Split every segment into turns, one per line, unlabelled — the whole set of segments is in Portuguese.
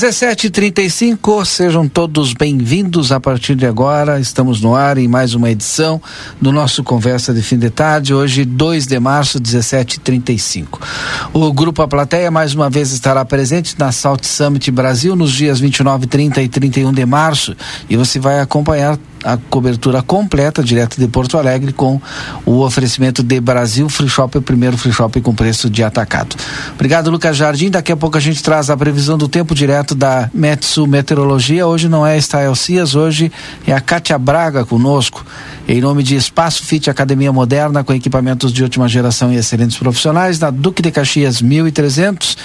17:35, sejam todos bem-vindos a partir de agora. Estamos no ar em mais uma edição do nosso Conversa de Fim de Tarde, hoje 2 de março, 17:35. O grupo A Plateia mais uma vez estará presente na Salt Summit Brasil nos dias 29, 30 e 31 de março e você vai acompanhar a cobertura completa direto de Porto Alegre com o oferecimento de Brasil Free Shop, o primeiro free shop com preço de atacado. Obrigado, Lucas Jardim. Daqui a pouco a gente traz a previsão do tempo direto da Metsu Meteorologia. Hoje não é Estael Cias, hoje é a Cátia Braga conosco. Em nome de Espaço Fit Academia Moderna, com equipamentos de última geração e excelentes profissionais, na Duque de Caxias 1300,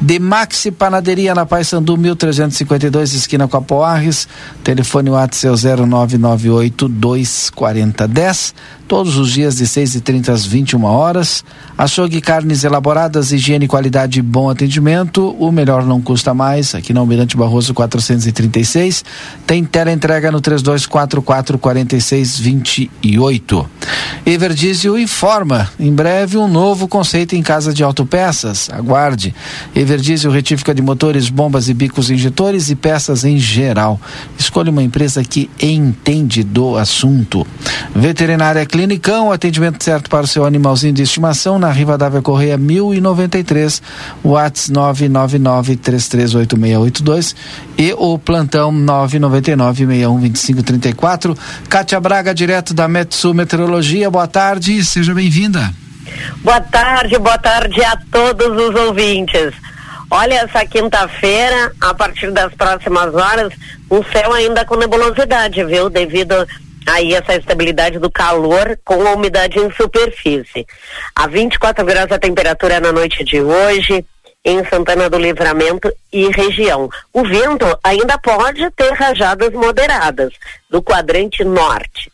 de Maxi Panaderia na Paysandu 1352, esquina com a Poarres, telefone WhatsApp é 099 998 240 10 todos os dias de 6 e 30 às 21 horas. Açougue carnes elaboradas, higiene, qualidade e bom atendimento. O melhor não custa mais. Aqui na Almirante Barroso 436. Tem tela entrega no 3244 4628. Everdiesel informa. Em breve um novo conceito em casa de autopeças. Aguarde. Everdiesel retífica de motores, bombas e bicos injetores e peças em geral. Escolha uma empresa que entende do assunto. Veterinária Clínica Clinicão, atendimento certo para o seu animalzinho de estimação na Rivadavia Correia 1093, Whats 999338682 e o plantão 999612534. Kátia Braga, direto da Metsu Meteorologia. Boa tarde, seja bem-vinda.
Boa tarde, boa tarde a todos os ouvintes. Olha, essa quinta-feira, a partir das próximas horas, um céu ainda com nebulosidade, viu? Devido aí essa estabilidade do calor com a umidade em superfície. A 24 graus a temperatura na noite de hoje em Santana do Livramento e região. O vento ainda pode ter rajadas moderadas do quadrante norte.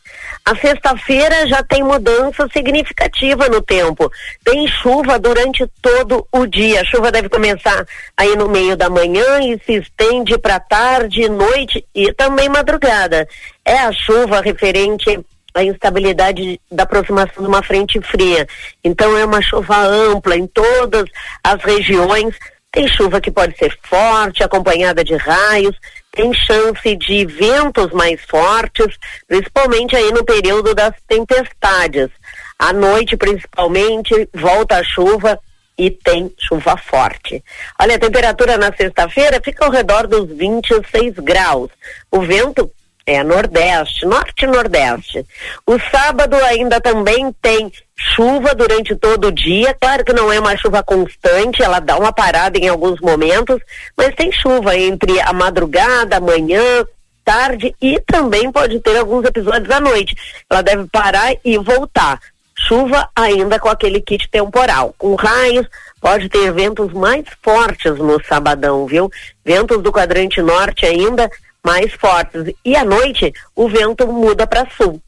A sexta-feira já tem mudança significativa no tempo. Tem chuva durante todo o dia. A chuva deve começar aí no meio da manhã e se estende para tarde, noite e também madrugada. É a chuva referente à instabilidade da aproximação de uma frente fria. Então é uma chuva ampla em todas as regiões. Tem chuva que pode ser forte, acompanhada de raios tem chance de ventos mais fortes, principalmente aí no período das tempestades. À noite, principalmente, volta a chuva e tem chuva forte. Olha, a temperatura na sexta-feira fica ao redor dos 26 graus. O vento é nordeste, norte-nordeste. O sábado ainda também tem chuva durante todo o dia. Claro que não é uma chuva constante, ela dá uma parada em alguns momentos, mas tem chuva entre a madrugada, a manhã, tarde e também pode ter alguns episódios à noite. Ela deve parar e voltar. Chuva ainda com aquele kit temporal, com raios, pode ter ventos mais fortes no sabadão, viu? Ventos do quadrante norte ainda mais fortes. E à noite o vento muda para sul.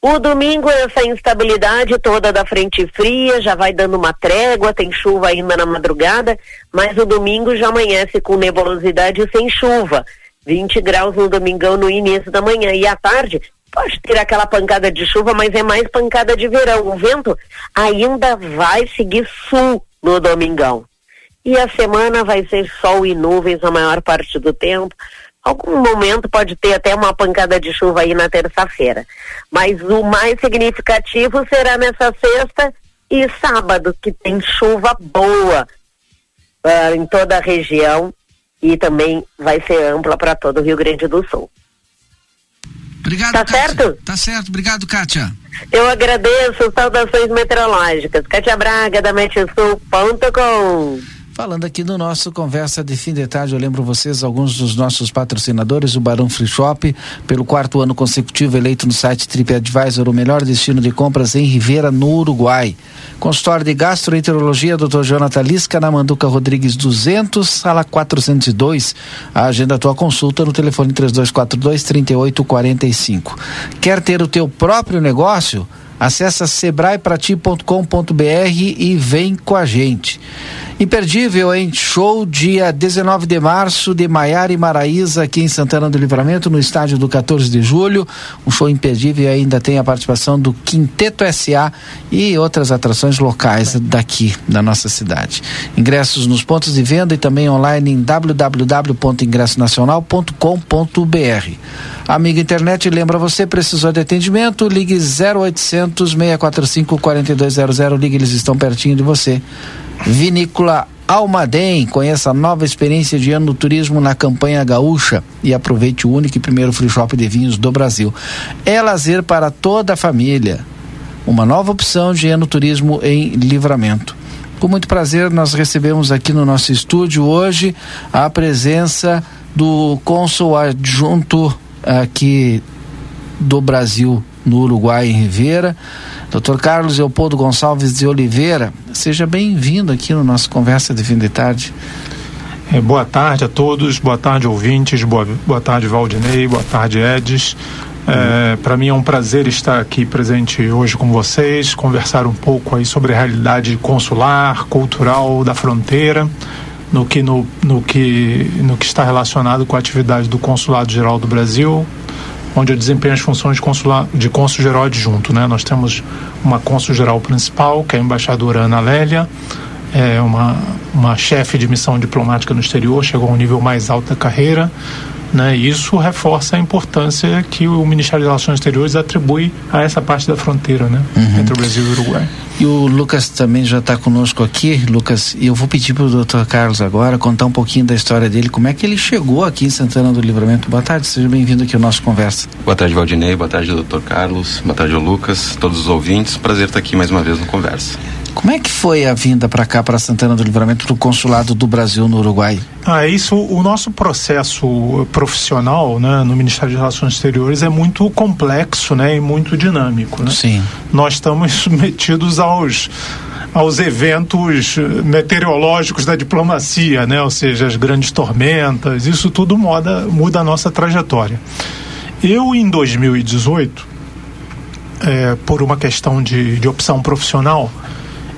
O domingo, essa instabilidade toda da frente fria já vai dando uma trégua, tem chuva ainda na madrugada, mas o domingo já amanhece com nebulosidade sem chuva. 20 graus no domingão no início da manhã e à tarde pode ter aquela pancada de chuva, mas é mais pancada de verão. O vento ainda vai seguir sul no domingão. E a semana vai ser sol e nuvens a maior parte do tempo algum momento pode ter até uma pancada de chuva aí na terça-feira. Mas o mais significativo será nessa sexta e sábado, que tem chuva boa uh, em toda a região e também vai ser ampla para todo o Rio Grande do Sul.
Obrigado, tá Kátia. certo? Tá certo, obrigado, Kátia.
Eu agradeço, saudações meteorológicas. Kátia Braga, da Meteosul.com.
Falando aqui no nosso Conversa de Fim de Tarde, eu lembro vocês alguns dos nossos patrocinadores, o Barão Free Shop, pelo quarto ano consecutivo eleito no site TripAdvisor o melhor destino de compras em Rivera, no Uruguai. Consultório de Gastroenterologia, Dr. Jonathan Lisca, na Manduca Rodrigues 200, sala 402. A agenda tua consulta no telefone 3242 3845. Quer ter o teu próprio negócio? Acesse sebraeprati.com.br e vem com a gente. Imperdível, hein? Show dia 19 de março de Maiara e Maraíza aqui em Santana do Livramento, no estádio do 14 de julho. Um show imperdível ainda tem a participação do Quinteto SA e outras atrações locais daqui da nossa cidade. Ingressos nos pontos de venda e também online em www.ingressonacional.com.br. Amiga internet, lembra você, precisou de atendimento? Ligue 0800 645 4200. Ligue, eles estão pertinho de você. Vinícola Almaden, conheça a nova experiência de ano turismo na campanha gaúcha e aproveite o único e primeiro free shop de vinhos do Brasil. É lazer para toda a família. Uma nova opção de ano turismo em livramento. Com muito prazer, nós recebemos aqui no nosso estúdio hoje a presença do cônsul adjunto aqui do Brasil no Uruguai, em Rivera. Dr. Carlos Leopoldo Gonçalves de Oliveira, seja bem-vindo aqui no nosso Conversa de Fim de Tarde.
É, boa tarde a todos, boa tarde ouvintes, boa, boa tarde Valdinei, boa tarde Edis. É, uhum. Para mim é um prazer estar aqui presente hoje com vocês, conversar um pouco aí sobre a realidade consular, cultural da fronteira, no que, no, no que, no que está relacionado com a atividade do Consulado Geral do Brasil, onde eu desempenho as funções de, consular, de cônsul geral adjunto. Né? Nós temos uma cônsul geral principal, que é a embaixadora Ana Lélia, é uma, uma chefe de missão diplomática no exterior, chegou a um nível mais alto da carreira. Né? Isso reforça a importância que o Ministério das Relações Exteriores atribui a essa parte da fronteira né? Uhum. entre o Brasil e o Uruguai.
E o Lucas também já está conosco aqui, Lucas, e eu vou pedir para o doutor Carlos agora contar um pouquinho da história dele, como é que ele chegou aqui em Santana do Livramento. Boa tarde, seja bem-vindo aqui ao nosso conversa.
Boa tarde, Valdinei, boa tarde, doutor Carlos, boa tarde, Lucas, todos os ouvintes, prazer estar aqui mais uma vez no Conversa.
Como é que foi a vinda para cá, para Santana do Livramento, do consulado do Brasil no Uruguai?
Ah, isso, o nosso processo profissional né, no Ministério de Relações Exteriores é muito complexo né, e muito dinâmico. Né?
Sim.
Nós estamos submetidos aos aos eventos meteorológicos da diplomacia, né? ou seja, as grandes tormentas, isso tudo muda, muda a nossa trajetória. Eu, em 2018, é, por uma questão de, de opção profissional,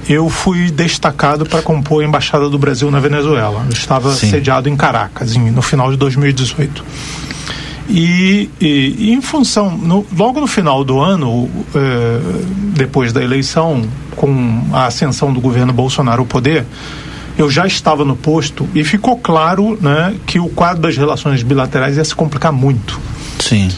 eu fui destacado para compor a Embaixada do Brasil na Venezuela. Eu estava Sim. sediado em Caracas, em, no final de 2018. E, e, e em função, no, logo no final do ano, eh, depois da eleição, com a ascensão do governo Bolsonaro ao poder, eu já estava no posto e ficou claro né, que o quadro das relações bilaterais ia se complicar muito.
Sim.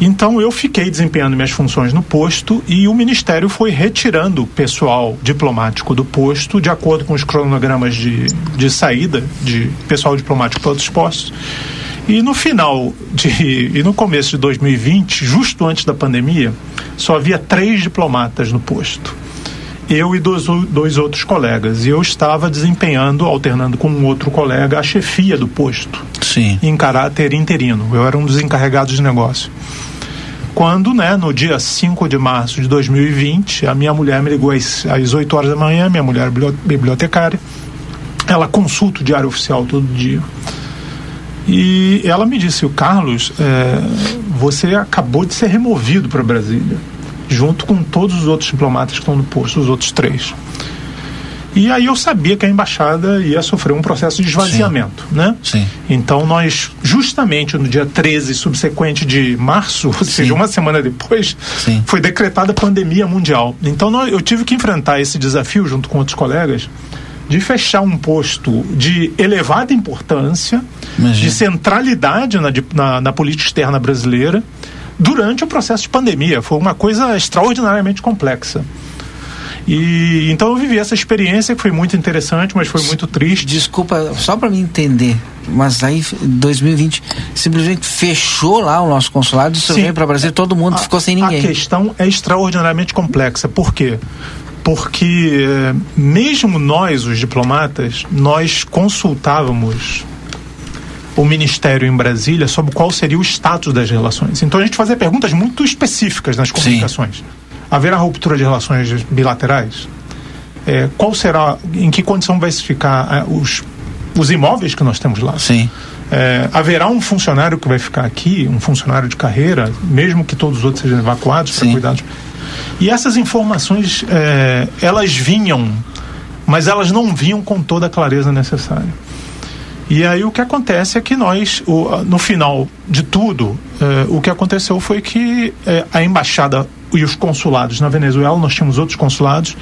Então eu fiquei desempenhando minhas funções no posto e o Ministério foi retirando o pessoal diplomático do posto de acordo com os cronogramas de, de saída de pessoal diplomático para outros postos. E no final de. e no começo de 2020, justo antes da pandemia, só havia três diplomatas no posto. Eu e dois, dois outros colegas. E eu estava desempenhando, alternando com um outro colega, a chefia do posto.
Sim.
Em caráter interino. Eu era um dos encarregados de negócio quando, né, no dia 5 de março de 2020, a minha mulher me ligou às, às 8 horas da manhã, minha mulher bibliotecária, ela consulta o Diário Oficial todo dia. E ela me disse, o Carlos, é, você acabou de ser removido para Brasília, junto com todos os outros diplomatas que estão no posto, os outros três. E aí eu sabia que a embaixada ia sofrer um processo de esvaziamento,
Sim.
né?
Sim.
Então nós, justamente no dia 13 subsequente de março, ou Sim. seja, uma semana depois,
Sim.
foi decretada a pandemia mundial. Então nós, eu tive que enfrentar esse desafio junto com outros colegas de fechar um posto de elevada importância, Imagina. de centralidade na, na, na política externa brasileira durante o processo de pandemia. Foi uma coisa extraordinariamente complexa. E então eu vivi essa experiência que foi muito interessante, mas foi muito triste.
Desculpa, só para me entender, mas aí 2020 simplesmente fechou lá o nosso consulado, isso veio para Brasil, todo mundo a, ficou sem ninguém.
A questão é extraordinariamente complexa. Por quê? porque eh, mesmo nós, os diplomatas, nós consultávamos o Ministério em Brasília sobre qual seria o status das relações. Então a gente fazia perguntas muito específicas nas comunicações. Sim. Haverá ruptura de relações bilaterais? É, qual será, em que condição vai ficar é, os, os imóveis que nós temos lá?
Sim.
É, haverá um funcionário que vai ficar aqui, um funcionário de carreira, mesmo que todos os outros sejam evacuados para cuidados. E essas informações, é, elas vinham, mas elas não vinham com toda a clareza necessária. E aí o que acontece é que nós, o, no final de tudo, eh, o que aconteceu foi que eh, a embaixada e os consulados na Venezuela, nós tínhamos outros consulados,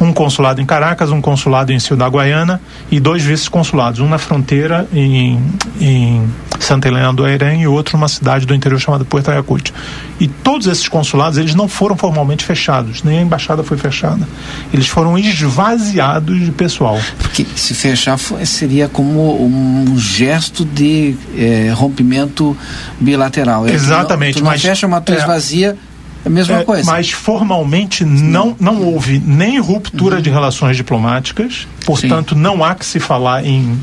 um consulado em Caracas, um consulado em Ciudad Guayana e dois vice-consulados, um na fronteira em, em Santa Helena do Airém e outro numa cidade do interior chamada Puerto Ayacucho. E todos esses consulados, eles não foram formalmente fechados, nem a embaixada foi fechada. Eles foram esvaziados de pessoal.
Porque se fechar seria como um gesto de é, rompimento bilateral.
Exatamente.
Tu não, tu não fecha uma tua é, esvazia é a mesma é, coisa.
Mas formalmente não, não houve nem ruptura uhum. de relações diplomáticas, portanto Sim. não há que se falar em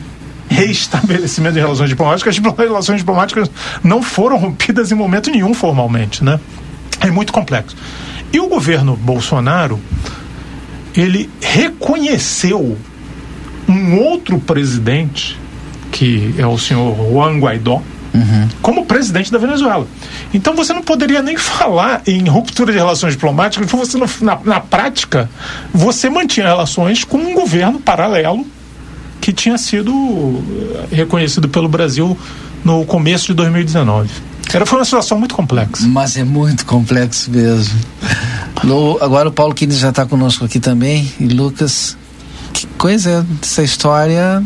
reestabelecimento de relações diplomáticas. As relações diplomáticas não foram rompidas em momento nenhum formalmente, né? É muito complexo. E o governo Bolsonaro, ele reconheceu um outro presidente, que é o senhor Juan Guaidó, uhum. como presidente da Venezuela. Então você não poderia nem falar em ruptura de relações diplomáticas, porque você, na, na prática, você mantinha relações com um governo paralelo que tinha sido eh, reconhecido pelo Brasil no começo de 2019. Era, foi uma situação muito complexa.
Mas é muito complexo mesmo. Agora o Paulo Quines já está conosco aqui também. E Lucas, que coisa é essa história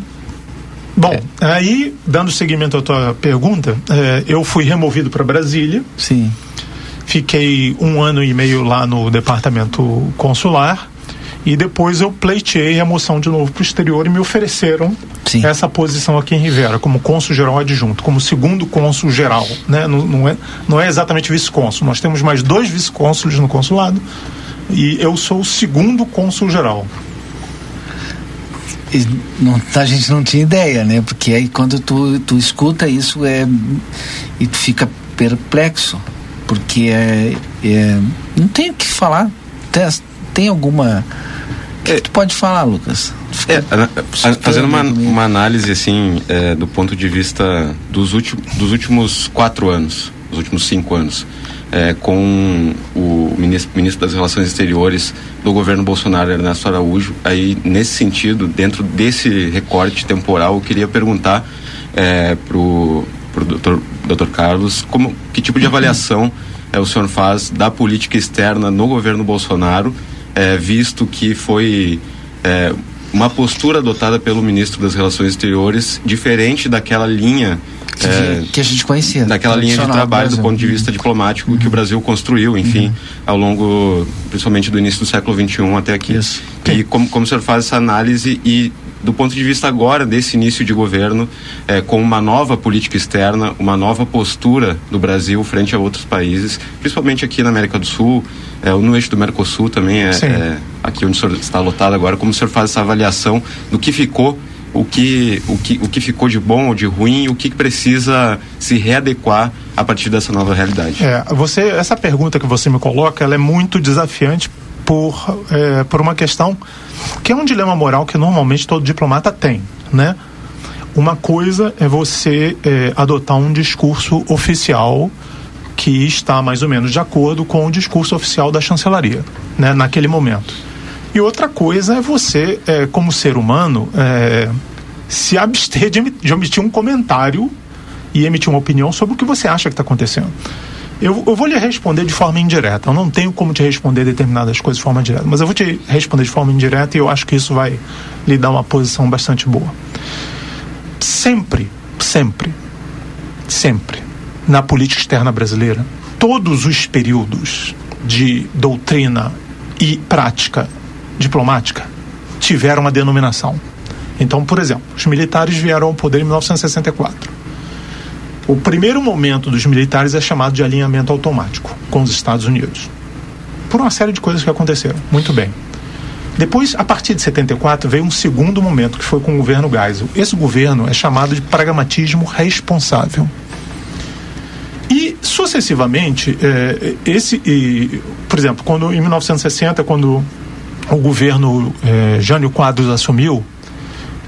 Bom, é. aí, dando seguimento à tua pergunta, é, eu fui removido para Brasília.
Sim.
Fiquei um ano e meio lá no departamento consular. E depois eu pleiteei a moção de novo para o exterior e me ofereceram Sim. essa posição aqui em Rivera, como cônsul geral adjunto, como segundo cônsul geral. Né? Não, não, é, não é exatamente vice-cônsul. Nós temos mais dois vice-cônsules no consulado e eu sou o segundo cônsul geral
não, a gente não tinha ideia, né? Porque aí quando tu, tu escuta isso é e tu fica perplexo, porque é, é não tem o que falar. Tem, tem alguma que, é, que tu pode falar, Lucas?
É, fazendo uma, uma análise assim é, do ponto de vista dos últimos dos últimos quatro anos, dos últimos cinco anos é, com o ministro, ministro, das Relações Exteriores do governo Bolsonaro, Ernesto Araújo. Aí, nesse sentido, dentro desse recorte temporal, eu queria perguntar é, para o doutor, doutor Carlos como, que tipo de avaliação é, o senhor faz da política externa no governo Bolsonaro, é, visto que foi é, uma postura adotada pelo ministro das Relações Exteriores diferente daquela linha
é, que a gente conhecia.
Daquela linha de trabalho do, ponto de vista diplomático uhum. que o Brasil construiu, enfim, uhum. ao longo, principalmente do início do século XXI até aqui. Isso. E como, como o senhor faz essa análise e do ponto de vista agora desse início de governo, é, com uma nova política externa, uma nova postura do Brasil frente a outros países, principalmente aqui na América do Sul, é, no eixo do Mercosul também, é, é, aqui onde o senhor está lotado agora, como o senhor faz essa avaliação do que ficou o que, o que, o que ficou de bom ou de ruim o que precisa se readequar a partir dessa nova realidade.
É, você, essa pergunta que você me coloca, ela é muito desafiante por, é, por uma questão que é um dilema moral que normalmente todo diplomata tem, né? Uma coisa é você é, adotar um discurso oficial que está mais ou menos de acordo com o discurso oficial da chancelaria, né, naquele momento. E outra coisa é você, é, como ser humano, é, se abster de, de emitir um comentário e emitir uma opinião sobre o que você acha que está acontecendo. Eu, eu, vou lhe responder de forma indireta. Eu não tenho como te responder determinadas coisas de forma direta, mas eu vou te responder de forma indireta e eu acho que isso vai lhe dar uma posição bastante boa. Sempre, sempre, sempre, na política externa brasileira, todos os períodos de doutrina e prática diplomática tiveram uma denominação. Então, por exemplo, os militares vieram ao poder em 1964. O primeiro momento dos militares é chamado de alinhamento automático com os Estados Unidos. Por uma série de coisas que aconteceram. Muito bem. Depois, a partir de 74, veio um segundo momento, que foi com o governo Geisel. Esse governo é chamado de pragmatismo responsável. E, sucessivamente, eh, esse, e, por exemplo, quando em 1960, quando o governo eh, Jânio Quadros assumiu,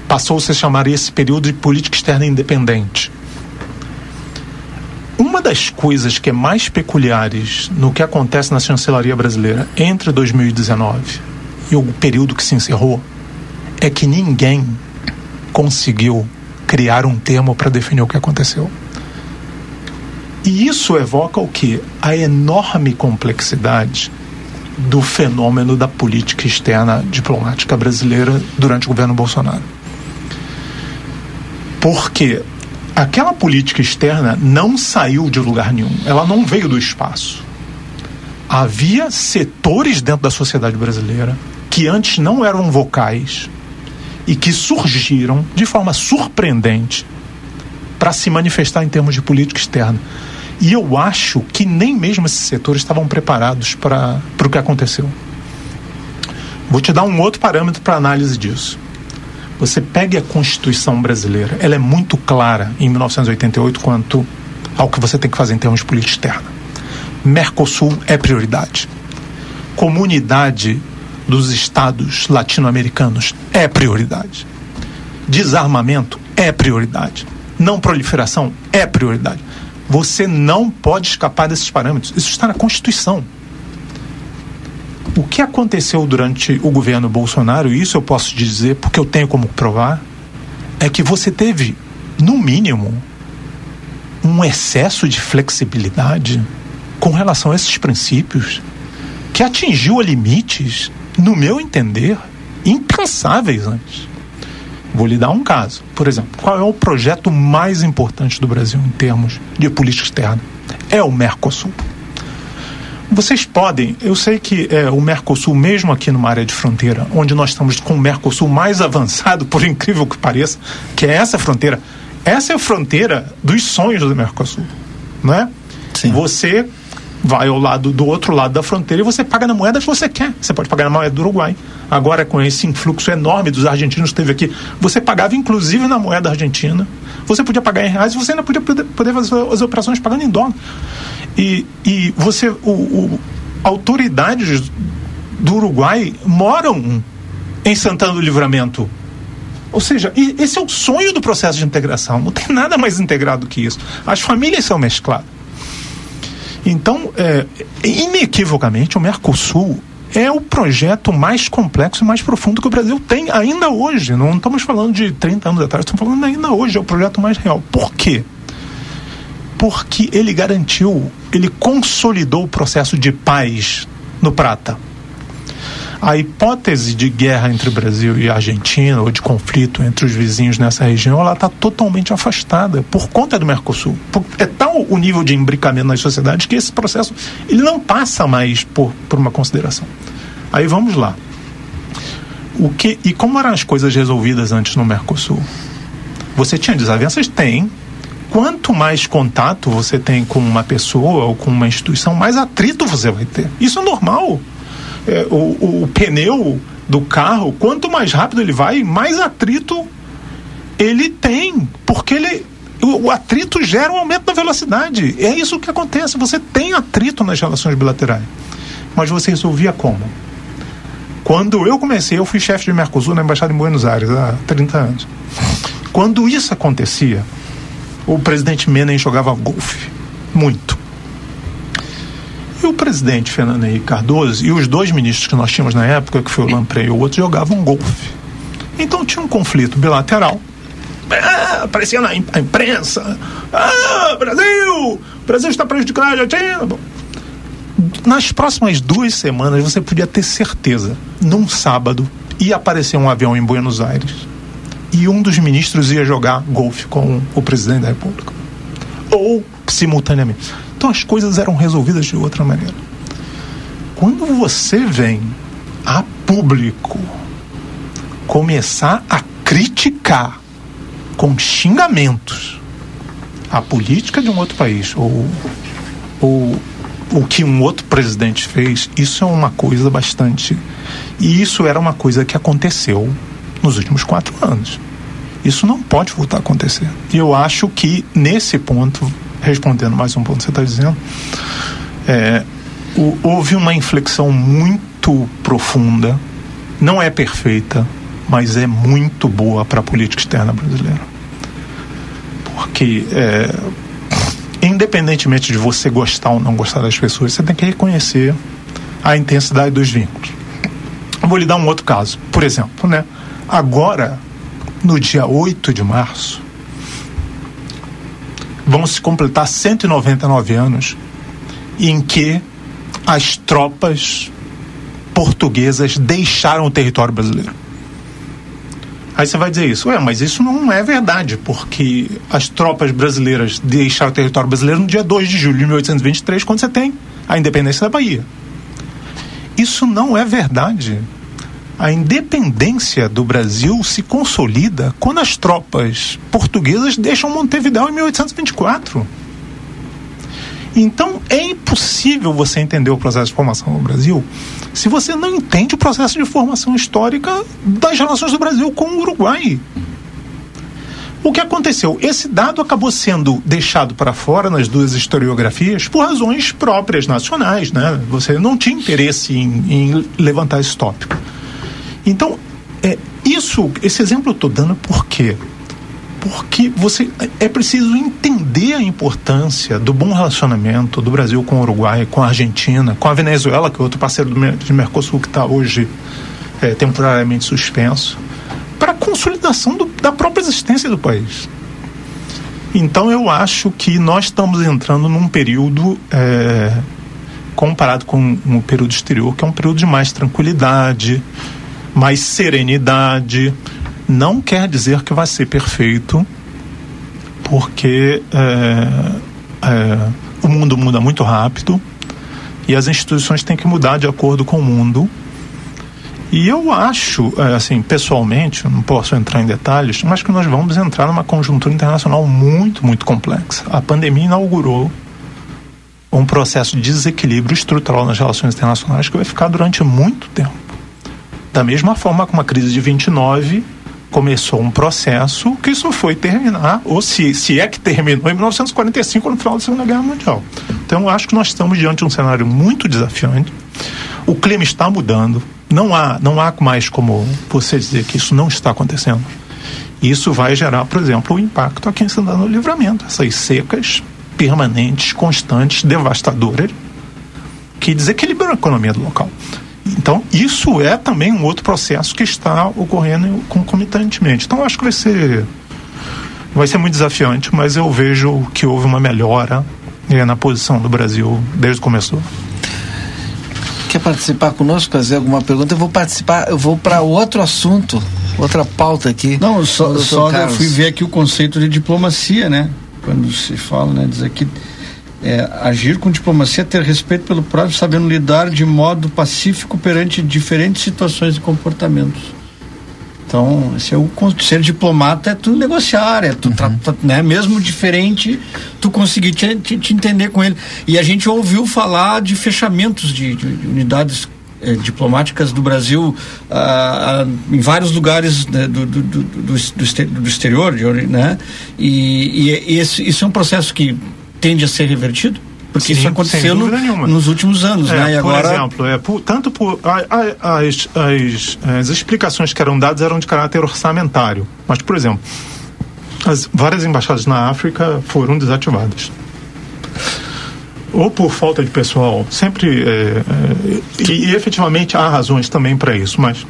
passou-se a chamar esse período de política externa independente. Uma das coisas que é mais peculiares no que acontece na chancelaria brasileira entre 2019 e o período que se encerrou é que ninguém conseguiu criar um termo para definir o que aconteceu. E isso evoca o que? A enorme complexidade do fenômeno da política externa diplomática brasileira durante o governo Bolsonaro. Porque aquela política externa não saiu de lugar nenhum, ela não veio do espaço. Havia setores dentro da sociedade brasileira que antes não eram vocais e que surgiram de forma surpreendente para se manifestar em termos de política externa. E eu acho que nem mesmo esses setores estavam preparados para o que aconteceu. Vou te dar um outro parâmetro para análise disso. Você pegue a Constituição brasileira, ela é muito clara em 1988 quanto ao que você tem que fazer em termos de política externa. Mercosul é prioridade. Comunidade dos estados latino-americanos é prioridade. Desarmamento é prioridade. Não proliferação é prioridade. Você não pode escapar desses parâmetros. Isso está na Constituição. O que aconteceu durante o governo Bolsonaro, isso eu posso dizer porque eu tenho como provar, é que você teve, no mínimo, um excesso de flexibilidade com relação a esses princípios que atingiu limites no meu entender, impensáveis antes. Vou lhe dar um caso. Por exemplo, qual é o projeto mais importante do Brasil em termos de política externa? É o Mercosul. Vocês podem, eu sei que é, o Mercosul, mesmo aqui numa área de fronteira, onde nós estamos com o Mercosul mais avançado, por incrível que pareça, que é essa fronteira, essa é a fronteira dos sonhos do Mercosul, não é? Sim. Você vai ao lado do outro lado da fronteira e você paga na moeda que você quer. Você pode pagar na moeda do Uruguai. Agora, com esse influxo enorme dos argentinos que teve aqui, você pagava inclusive na moeda argentina. Você podia pagar em reais e você ainda podia poder fazer as operações pagando em dólar. E, e você, o, o autoridades do Uruguai moram em Santana do Livramento. Ou seja, esse é o sonho do processo de integração. Não tem nada mais integrado que isso. As famílias são mescladas. Então, é, inequivocamente, o Mercosul é o projeto mais complexo e mais profundo que o Brasil tem ainda hoje. Não estamos falando de 30 anos atrás, estamos falando ainda hoje, é o projeto mais real. Por quê? Porque ele garantiu, ele consolidou o processo de paz no Prata a hipótese de guerra entre Brasil e Argentina ou de conflito entre os vizinhos nessa região, ela está totalmente afastada por conta do Mercosul. É tal o nível de imbricamento nas sociedades que esse processo ele não passa mais por, por uma consideração. Aí vamos lá. O que e como eram as coisas resolvidas antes no Mercosul? Você tinha desavenças? Tem. Quanto mais contato você tem com uma pessoa ou com uma instituição, mais atrito você vai ter. Isso é normal é, o, o pneu do carro, quanto mais rápido ele vai, mais atrito ele tem, porque ele o, o, atrito gera um aumento da velocidade. É isso que acontece. Você tem atrito nas relações bilaterais. Mas você resolvia como? Quando eu comecei, eu fui chefe de Mercosul na Embaixada em Buenos Aires há 30 anos. Quando isso acontecia, o presidente Menem jogava golfe. Muito. E o presidente Fernando Henrique Cardoso e os dois ministros que nós tínhamos na época, que foi o Lamprey e o outro, jogavam golfe. Então tinha um conflito bilateral. Ah, aparecia na imprensa. Ah, Brasil! O Brasil está. Bom, nas próximas duas semanas você podia ter certeza, num sábado, ia aparecer um avião em Buenos Aires e um dos ministros ia jogar golfe com o presidente da República. Ou simultaneamente. Então as coisas eram resolvidas de outra maneira. Quando você vem a público começar a criticar com xingamentos a política de um outro país ou, ou o que um outro presidente fez, isso é uma coisa bastante. E isso era uma coisa que aconteceu nos últimos quatro anos. Isso não pode voltar a acontecer. E eu acho que, nesse ponto, respondendo mais um ponto que você está dizendo, é, o, houve uma inflexão muito profunda, não é perfeita, mas é muito boa para a política externa brasileira. Porque, é, independentemente de você gostar ou não gostar das pessoas, você tem que reconhecer a intensidade dos vínculos. Vou lhe dar um outro caso. Por exemplo, né? agora, no dia 8 de março, vão se completar 199 anos em que as tropas portuguesas deixaram o território brasileiro. Aí você vai dizer isso, ué, mas isso não é verdade, porque as tropas brasileiras deixaram o território brasileiro no dia 2 de julho de 1823, quando você tem a independência da Bahia. Isso não é verdade. A independência do Brasil se consolida quando as tropas portuguesas deixam Montevideo em 1824. Então é impossível você entender o processo de formação no Brasil se você não entende o processo de formação histórica das relações do Brasil com o Uruguai. O que aconteceu? Esse dado acabou sendo deixado para fora nas duas historiografias por razões próprias nacionais, né? Você não tinha interesse em, em levantar esse tópico. Então, é, isso, esse exemplo eu estou dando por quê? porque você é preciso entender a importância do bom relacionamento do Brasil com o Uruguai, com a Argentina, com a Venezuela, que é outro parceiro do de Mercosul que está hoje é, temporariamente suspenso, para a consolidação do, da própria existência do país. Então eu acho que nós estamos entrando num período é, comparado com o um período exterior, que é um período de mais tranquilidade, mais serenidade, não quer dizer que vai ser perfeito, porque é, é, o mundo muda muito rápido e as instituições têm que mudar de acordo com o mundo. E eu acho, é, assim, pessoalmente, não posso entrar em detalhes, mas que nós vamos entrar numa conjuntura internacional muito, muito complexa. A pandemia inaugurou um processo de desequilíbrio estrutural nas relações internacionais que vai ficar durante muito tempo. Da mesma forma como a crise de 29 começou um processo que só foi terminar, ou se, se é que terminou, em 1945, no final da Segunda Guerra Mundial. Então, acho que nós estamos diante de um cenário muito desafiante. O clima está mudando. Não há, não há mais como você dizer que isso não está acontecendo. Isso vai gerar, por exemplo, o impacto aqui em Santana do Livramento. Essas secas permanentes, constantes, devastadoras, que desequilibram a economia do local. Então, isso é também um outro processo que está ocorrendo concomitantemente. Então, acho que vai ser vai ser muito desafiante, mas eu vejo que houve uma melhora é, na posição do Brasil desde o começo.
Quer participar conosco, fazer alguma pergunta? Eu vou participar, eu vou para outro assunto, outra pauta aqui.
Não, só, só eu fui ver aqui o conceito de diplomacia, né? Quando se fala, né? Diz aqui é, agir com diplomacia, ter respeito pelo próximo, sabendo lidar de modo pacífico perante diferentes situações e comportamentos. Então, esse é o ser diplomata é tu negociar, é tu uhum. né, mesmo diferente, tu conseguir te, te, te, entender com ele. E a gente ouviu falar de fechamentos de, de, de unidades eh, diplomáticas do Brasil ah, ah, em vários lugares né, do, do, do, do, exterior, né? E, e, e esse, isso é um processo que tende a ser revertido? Porque Sim, isso aconteceu no, nos últimos anos,
é,
né?
E por agora... exemplo, é, por, tanto por a, a, as, as, as explicações que eram dadas eram de caráter orçamentário, mas por exemplo, as várias embaixadas na África foram desativadas ou por falta de pessoal, sempre é, é, e, e, efetivamente há razões também para isso, mas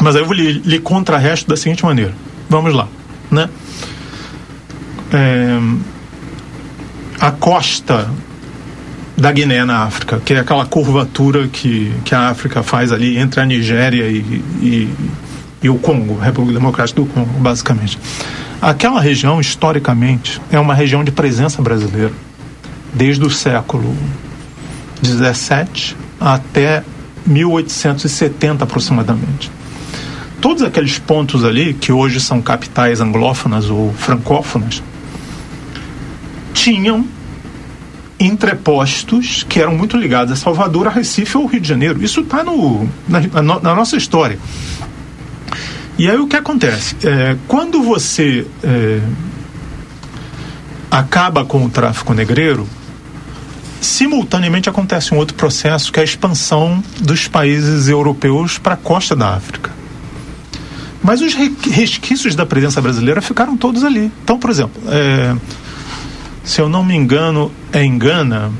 mas aí eu vou lhe, lhe contrarresto da seguinte maneira. Vamos lá, né? É, a costa da Guiné na África, que é aquela curvatura que, que a África faz ali entre a Nigéria e, e, e o Congo, República Democrática do Congo, basicamente. Aquela região, historicamente, é uma região de presença brasileira, desde o século 17 até 1870 aproximadamente. Todos aqueles pontos ali, que hoje são capitais anglófonas ou francófonas, tinham entrepostos que eram muito ligados a Salvador, a Recife ou Rio de Janeiro. Isso está na, na, na, nossa história. E aí o que acontece? É, quando você é, acaba com o tráfico negreiro, simultaneamente acontece um outro processo que é a expansão dos países europeus para a costa da África. Mas os resquícios da presença brasileira ficaram todos ali. Então, por exemplo, é, se eu não me engano, é em Gana,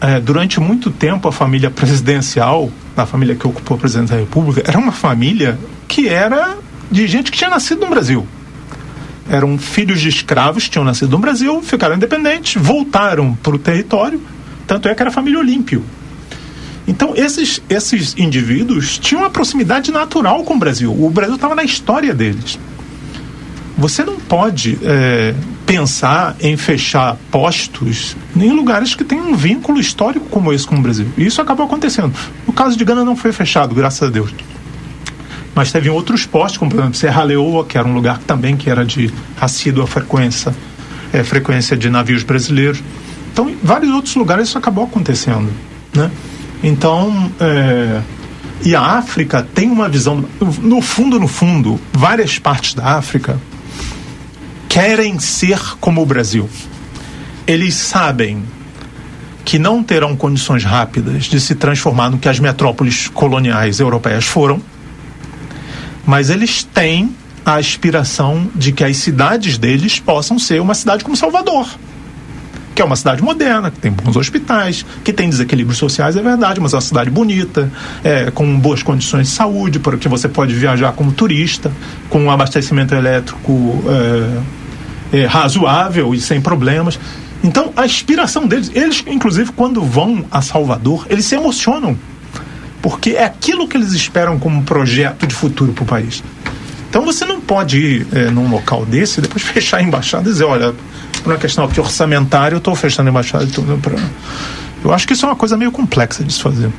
é, durante muito tempo a família presidencial, a família que ocupou a presidência da República, era uma família que era de gente que tinha nascido no Brasil. Eram filhos de escravos que tinham nascido no Brasil, ficaram independentes, voltaram para o território, tanto é que era a família Olímpio. Então, esses, esses indivíduos tinham uma proximidade natural com o Brasil. O Brasil estava na história deles. Você não pode é, pensar em fechar postos em lugares que têm um vínculo histórico como esse com o Brasil. E isso acabou acontecendo. O caso de Gana não foi fechado, graças a Deus. Mas teve outros postos, como por exemplo Serra Leoa, que era um lugar também que era de assídua frequência, é, frequência de navios brasileiros. Então, em vários outros lugares isso acabou acontecendo, né? Então, é, e a África tem uma visão, no fundo, no fundo, várias partes da África querem ser como o Brasil. Eles sabem que não terão condições rápidas de se transformar no que as metrópoles coloniais europeias foram, mas eles têm a aspiração de que as cidades deles possam ser uma cidade como Salvador que é uma cidade moderna, que tem bons hospitais, que tem desequilíbrios sociais, é verdade, mas é uma cidade bonita, é, com boas condições de saúde, porque você pode viajar como turista, com um abastecimento elétrico é, é, razoável e sem problemas. Então, a inspiração deles, eles, inclusive, quando vão a Salvador, eles se emocionam, porque é aquilo que eles esperam como projeto de futuro para o país. Então, você não pode ir é, num local desse depois fechar a embaixada e dizer: olha, por uma questão aqui orçamentária, eu estou fechando a embaixada e tudo. Pra... Eu acho que isso é uma coisa meio complexa de se fazer.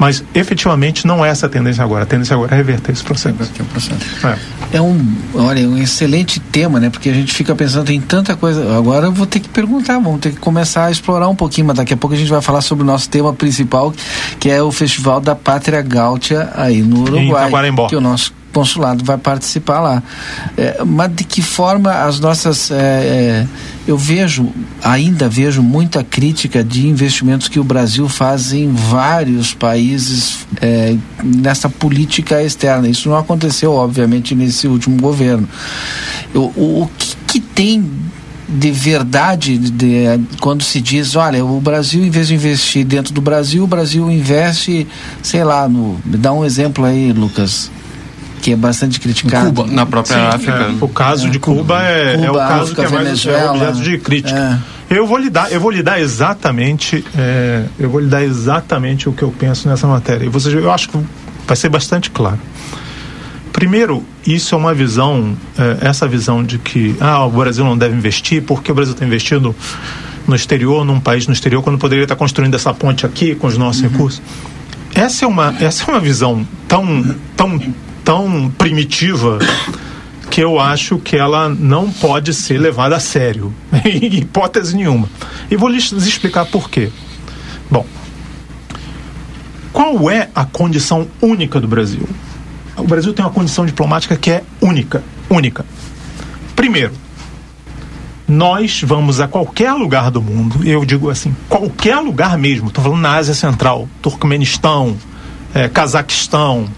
Mas efetivamente não é essa a tendência agora. A tendência agora é reverter esse processo. Reverter o processo.
É. é um, olha, um excelente tema, né? Porque a gente fica pensando em tanta coisa. Agora eu vou ter que perguntar, vamos ter que começar a explorar um pouquinho, mas daqui a pouco a gente vai falar sobre o nosso tema principal, que é o Festival da Pátria Gáutia aí no Uruguai. Em que o nosso consulado vai participar lá. É, mas de que forma as nossas. É, é, eu vejo, ainda vejo muita crítica de investimentos que o Brasil faz em vários países é, nessa política externa. Isso não aconteceu, obviamente, nesse último governo. o, o que, que tem de verdade de, de, quando se diz, olha, o Brasil, em vez de investir dentro do Brasil, o Brasil investe, sei lá, no. Me dá um exemplo aí, Lucas que é bastante criticado.
Cuba, na própria Sim, África.
É. O caso é, de Cuba, é, Cuba, é, o caso África, que é mais é objeto de crítica. É. Eu vou lhe dar, eu vou lhe dar exatamente, é, eu vou lhe dar exatamente o que eu penso nessa matéria. E você, eu acho que vai ser bastante claro. Primeiro, isso é uma visão, é, essa visão de que ah, o Brasil não deve investir porque o Brasil está investindo no exterior, num país no exterior, quando poderia estar construindo essa ponte aqui com os nossos uhum. recursos. Essa é uma, essa é uma visão tão, tão tão primitiva que eu acho que ela não pode ser levada a sério, em hipótese nenhuma. E vou lhes explicar por quê. Bom, qual é a condição única do Brasil? O Brasil tem uma condição diplomática que é única, única. Primeiro, nós vamos a qualquer lugar do mundo, eu digo assim, qualquer lugar mesmo, estou falando na Ásia Central, Turcomenistão, é, Cazaquistão,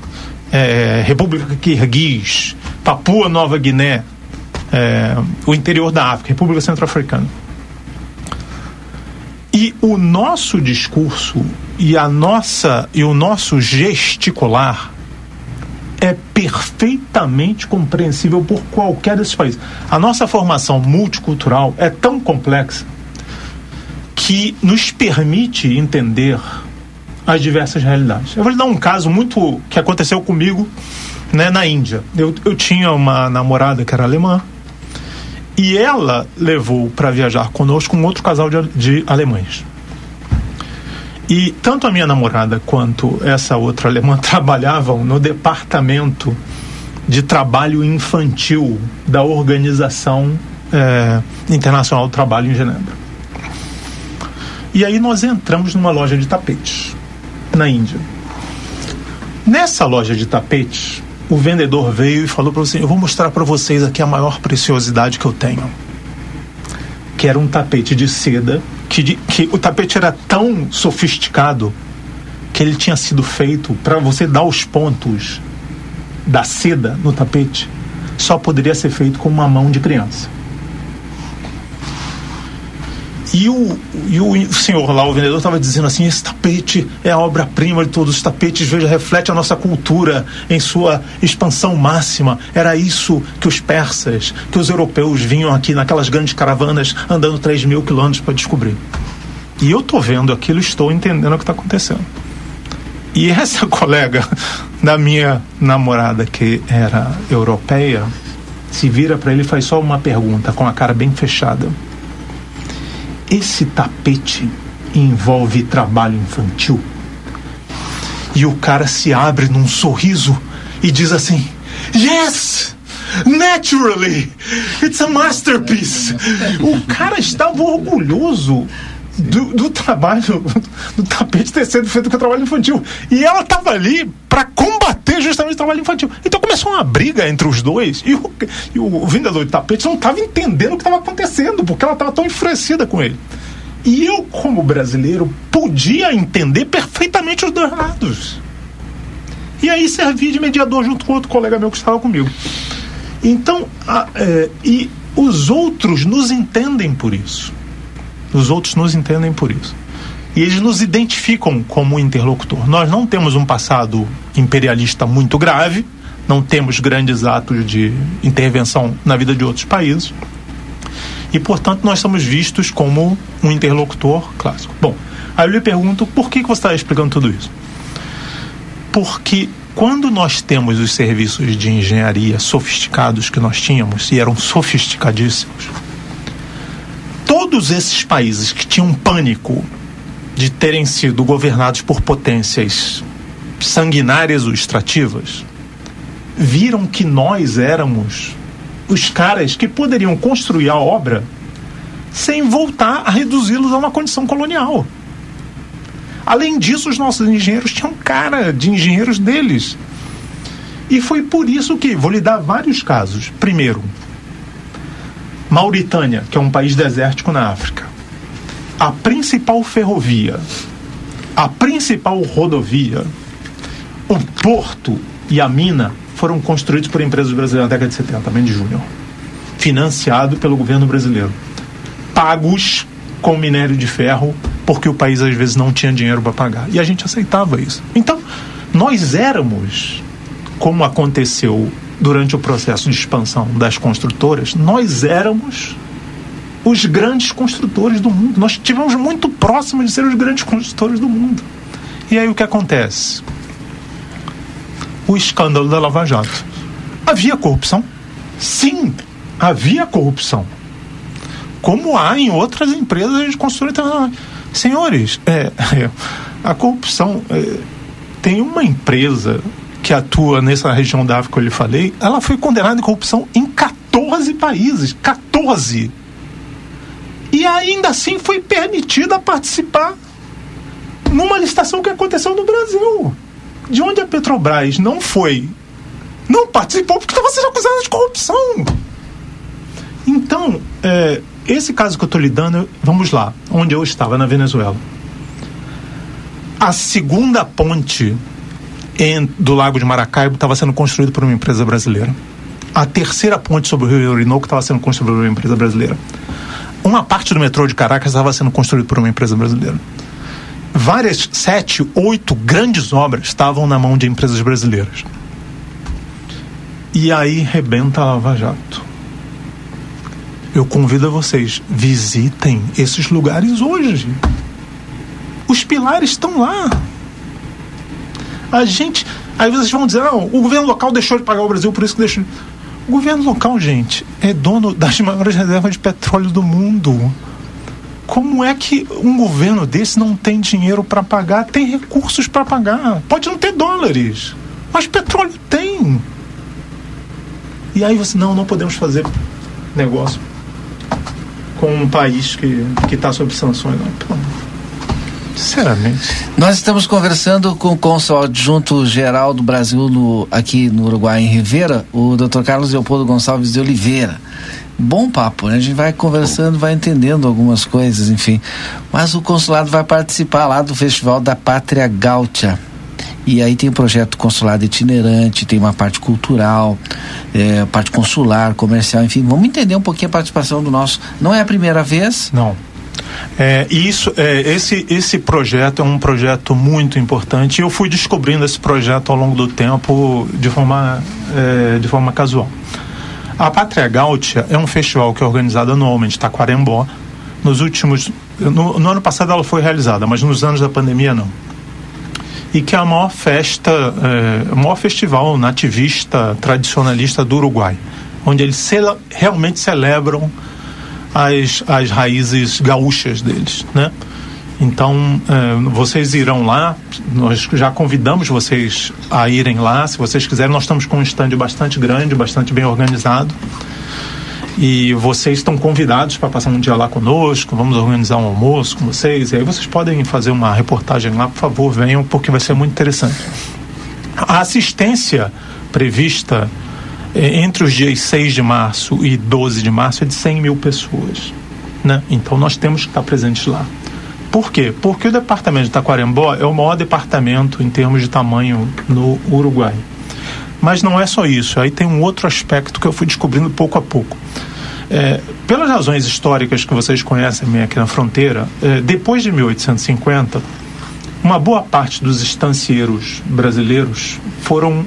é, República Kirguiz, Papua Nova Guiné, é, o interior da África, República Centro-Africana. E o nosso discurso e a nossa e o nosso gesticular é perfeitamente compreensível por qualquer desses países. A nossa formação multicultural é tão complexa que nos permite entender as diversas realidades. Eu vou lhe dar um caso muito que aconteceu comigo né, na Índia. Eu, eu tinha uma namorada que era alemã e ela levou para viajar conosco um outro casal de, de alemães. E tanto a minha namorada quanto essa outra alemã trabalhavam no departamento de trabalho infantil da Organização é, Internacional do Trabalho em Genebra. E aí nós entramos numa loja de tapetes na Índia. Nessa loja de tapetes, o vendedor veio e falou para você: Eu vou mostrar para vocês aqui a maior preciosidade que eu tenho. Que era um tapete de seda, que, que o tapete era tão sofisticado que ele tinha sido feito para você dar os pontos da seda no tapete, só poderia ser feito com uma mão de criança. E o, e o senhor lá, o vendedor, estava dizendo assim: esse tapete é a obra-prima de todos os tapetes, veja, reflete a nossa cultura em sua expansão máxima. Era isso que os persas, que os europeus vinham aqui naquelas grandes caravanas andando 3 mil quilômetros para descobrir. E eu estou vendo aquilo, estou entendendo o que está acontecendo. E essa colega da minha namorada, que era europeia, se vira para ele e faz só uma pergunta, com a cara bem fechada esse tapete envolve trabalho infantil? E o cara se abre num sorriso e diz assim: Yes! Naturally! It's a masterpiece! O cara estava orgulhoso do, do, trabalho, do tapete ter sido feito com trabalho infantil. E ela estava ali para combater justamente o trabalho infantil. Então começou uma briga entre os dois e o, e o vendedor de tapete não estava entendendo o que estava acontecendo, porque ela estava tão enfurecida com ele. E eu, como brasileiro, podia entender perfeitamente os dois lados. E aí servia de mediador junto com outro colega meu que estava comigo. Então, a, é, e os outros nos entendem por isso. Os outros nos entendem por isso. E eles nos identificam como interlocutor. Nós não temos um passado imperialista muito grave, não temos grandes atos de intervenção na vida de outros países. E, portanto, nós somos vistos como um interlocutor clássico. Bom, aí eu lhe pergunto por que, que você está explicando tudo isso? Porque quando nós temos os serviços de engenharia sofisticados que nós tínhamos, e eram sofisticadíssimos, todos esses países que tinham pânico de terem sido governados por potências sanguinárias ou extrativas, viram que nós éramos os caras que poderiam construir a obra sem voltar a reduzi-los a uma condição colonial. Além disso, os nossos engenheiros tinham cara de engenheiros deles. E foi por isso que, vou lhe dar vários casos. Primeiro, Mauritânia, que é um país desértico na África. A principal ferrovia, a principal rodovia, o porto e a mina foram construídos por empresas brasileiras na década de 70, também de Júnior. Financiado pelo governo brasileiro. Pagos com minério de ferro, porque o país às vezes não tinha dinheiro para pagar. E a gente aceitava isso. Então, nós éramos, como aconteceu durante o processo de expansão das construtoras, nós éramos os grandes construtores do mundo. Nós estivemos muito próximos de ser os grandes construtores do mundo. E aí o que acontece? O escândalo da Lava Jato. Havia corrupção? Sim, havia corrupção. Como há em outras empresas de construção Senhores, é, é, a corrupção. É, tem uma empresa que atua nessa região da África que eu lhe falei, ela foi condenada em corrupção em 14 países. 14! E ainda assim foi permitida participar numa licitação que aconteceu no Brasil. De onde a Petrobras não foi, não participou porque estava sendo acusada de corrupção. Então, é, esse caso que eu estou lidando, vamos lá, onde eu estava, na Venezuela. A segunda ponte em, do Lago de Maracaibo estava sendo construído por uma empresa brasileira. A terceira ponte sobre o Rio Orinoco estava sendo construída por uma empresa brasileira. Uma parte do metrô de Caracas estava sendo construída por uma empresa brasileira. Várias, sete, oito grandes obras estavam na mão de empresas brasileiras. E aí rebenta a Lava Jato. Eu convido a vocês, visitem esses lugares hoje. Os pilares estão lá. A gente. Aí vocês vão dizer, não, o governo local deixou de pagar o Brasil, por isso que deixou. O governo local, gente, é dono das maiores reservas de petróleo do mundo. Como é que um governo desse não tem dinheiro para pagar? Tem recursos para pagar. Pode não ter dólares, mas petróleo tem. E aí você, não, não podemos fazer negócio com um país que está sob sanções. Não. Sinceramente.
Nós estamos conversando com o cônsul adjunto geral do Brasil no, aqui no Uruguai, em Rivera, o Dr. Carlos Leopoldo Gonçalves de Oliveira. Bom papo, né? A gente vai conversando, vai entendendo algumas coisas, enfim. Mas o consulado vai participar lá do Festival da Pátria Gaúcha. E aí tem o projeto consulado itinerante, tem uma parte cultural, é, parte consular, comercial, enfim. Vamos entender um pouquinho a participação do nosso. Não é a primeira vez?
Não. É, isso, é, esse, esse projeto é um projeto muito importante. Eu fui descobrindo esse projeto ao longo do tempo de forma, é, de forma casual. A Pátria Gaúcha é um festival que é organizado anualmente, Taquarembó. Nos últimos. No, no ano passado ela foi realizada, mas nos anos da pandemia não e que é a maior festa, é, o maior festival nativista, tradicionalista do Uruguai, onde eles cele realmente celebram as, as raízes gaúchas deles, né? Então, é, vocês irão lá, nós já convidamos vocês a irem lá, se vocês quiserem, nós estamos com um stand bastante grande, bastante bem organizado. E vocês estão convidados para passar um dia lá conosco, vamos organizar um almoço com vocês. E aí vocês podem fazer uma reportagem lá, por favor, venham, porque vai ser muito interessante. A assistência prevista eh, entre os dias 6 de março e 12 de março é de 100 mil pessoas. Né? Então nós temos que estar presentes lá. Por quê? Porque o departamento de Taquarembó é o maior departamento em termos de tamanho no Uruguai. Mas não é só isso. Aí tem um outro aspecto que eu fui descobrindo pouco a pouco. É, pelas razões históricas que vocês conhecem bem aqui na fronteira, é, depois de 1850, uma boa parte dos estancieiros brasileiros foram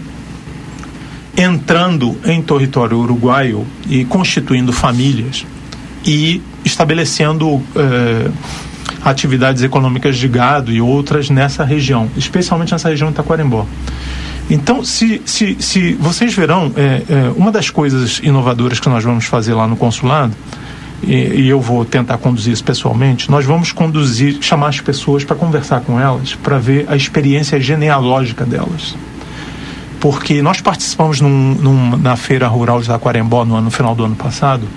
entrando em território uruguaio e constituindo famílias e estabelecendo é, atividades econômicas de gado e outras nessa região, especialmente nessa região de Taquarembó. Então, se, se, se vocês verão, é, é, uma das coisas inovadoras que nós vamos fazer lá no consulado, e, e eu vou tentar conduzir isso pessoalmente, nós vamos conduzir, chamar as pessoas para conversar com elas, para ver a experiência genealógica delas. Porque nós participamos num, num, na Feira Rural de Aquarembó no, no final do ano passado,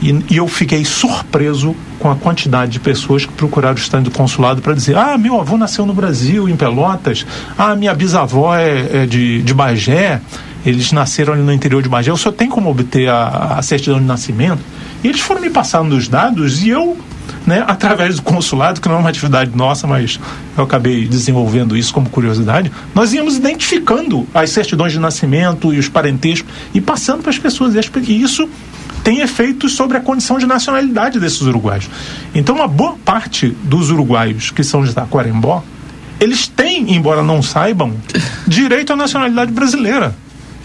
e, e, eu fiquei surpreso com a quantidade de pessoas que procuraram o stand do consulado para dizer: ah, meu avô nasceu no Brasil, em Pelotas, ah, minha bisavó é, é de, de Bagé, eles nasceram ali no interior de Bagé, eu só tenho como obter a, a certidão de nascimento. E eles foram me passando os dados e eu né, através do consulado, que não é uma atividade nossa, mas eu acabei desenvolvendo isso como curiosidade, nós íamos identificando as certidões de nascimento e os parentescos e passando para as pessoas. E isso tem efeitos sobre a condição de nacionalidade desses uruguaios. Então, uma boa parte dos uruguaios que são de Taquarembó, eles têm, embora não saibam, direito à nacionalidade brasileira.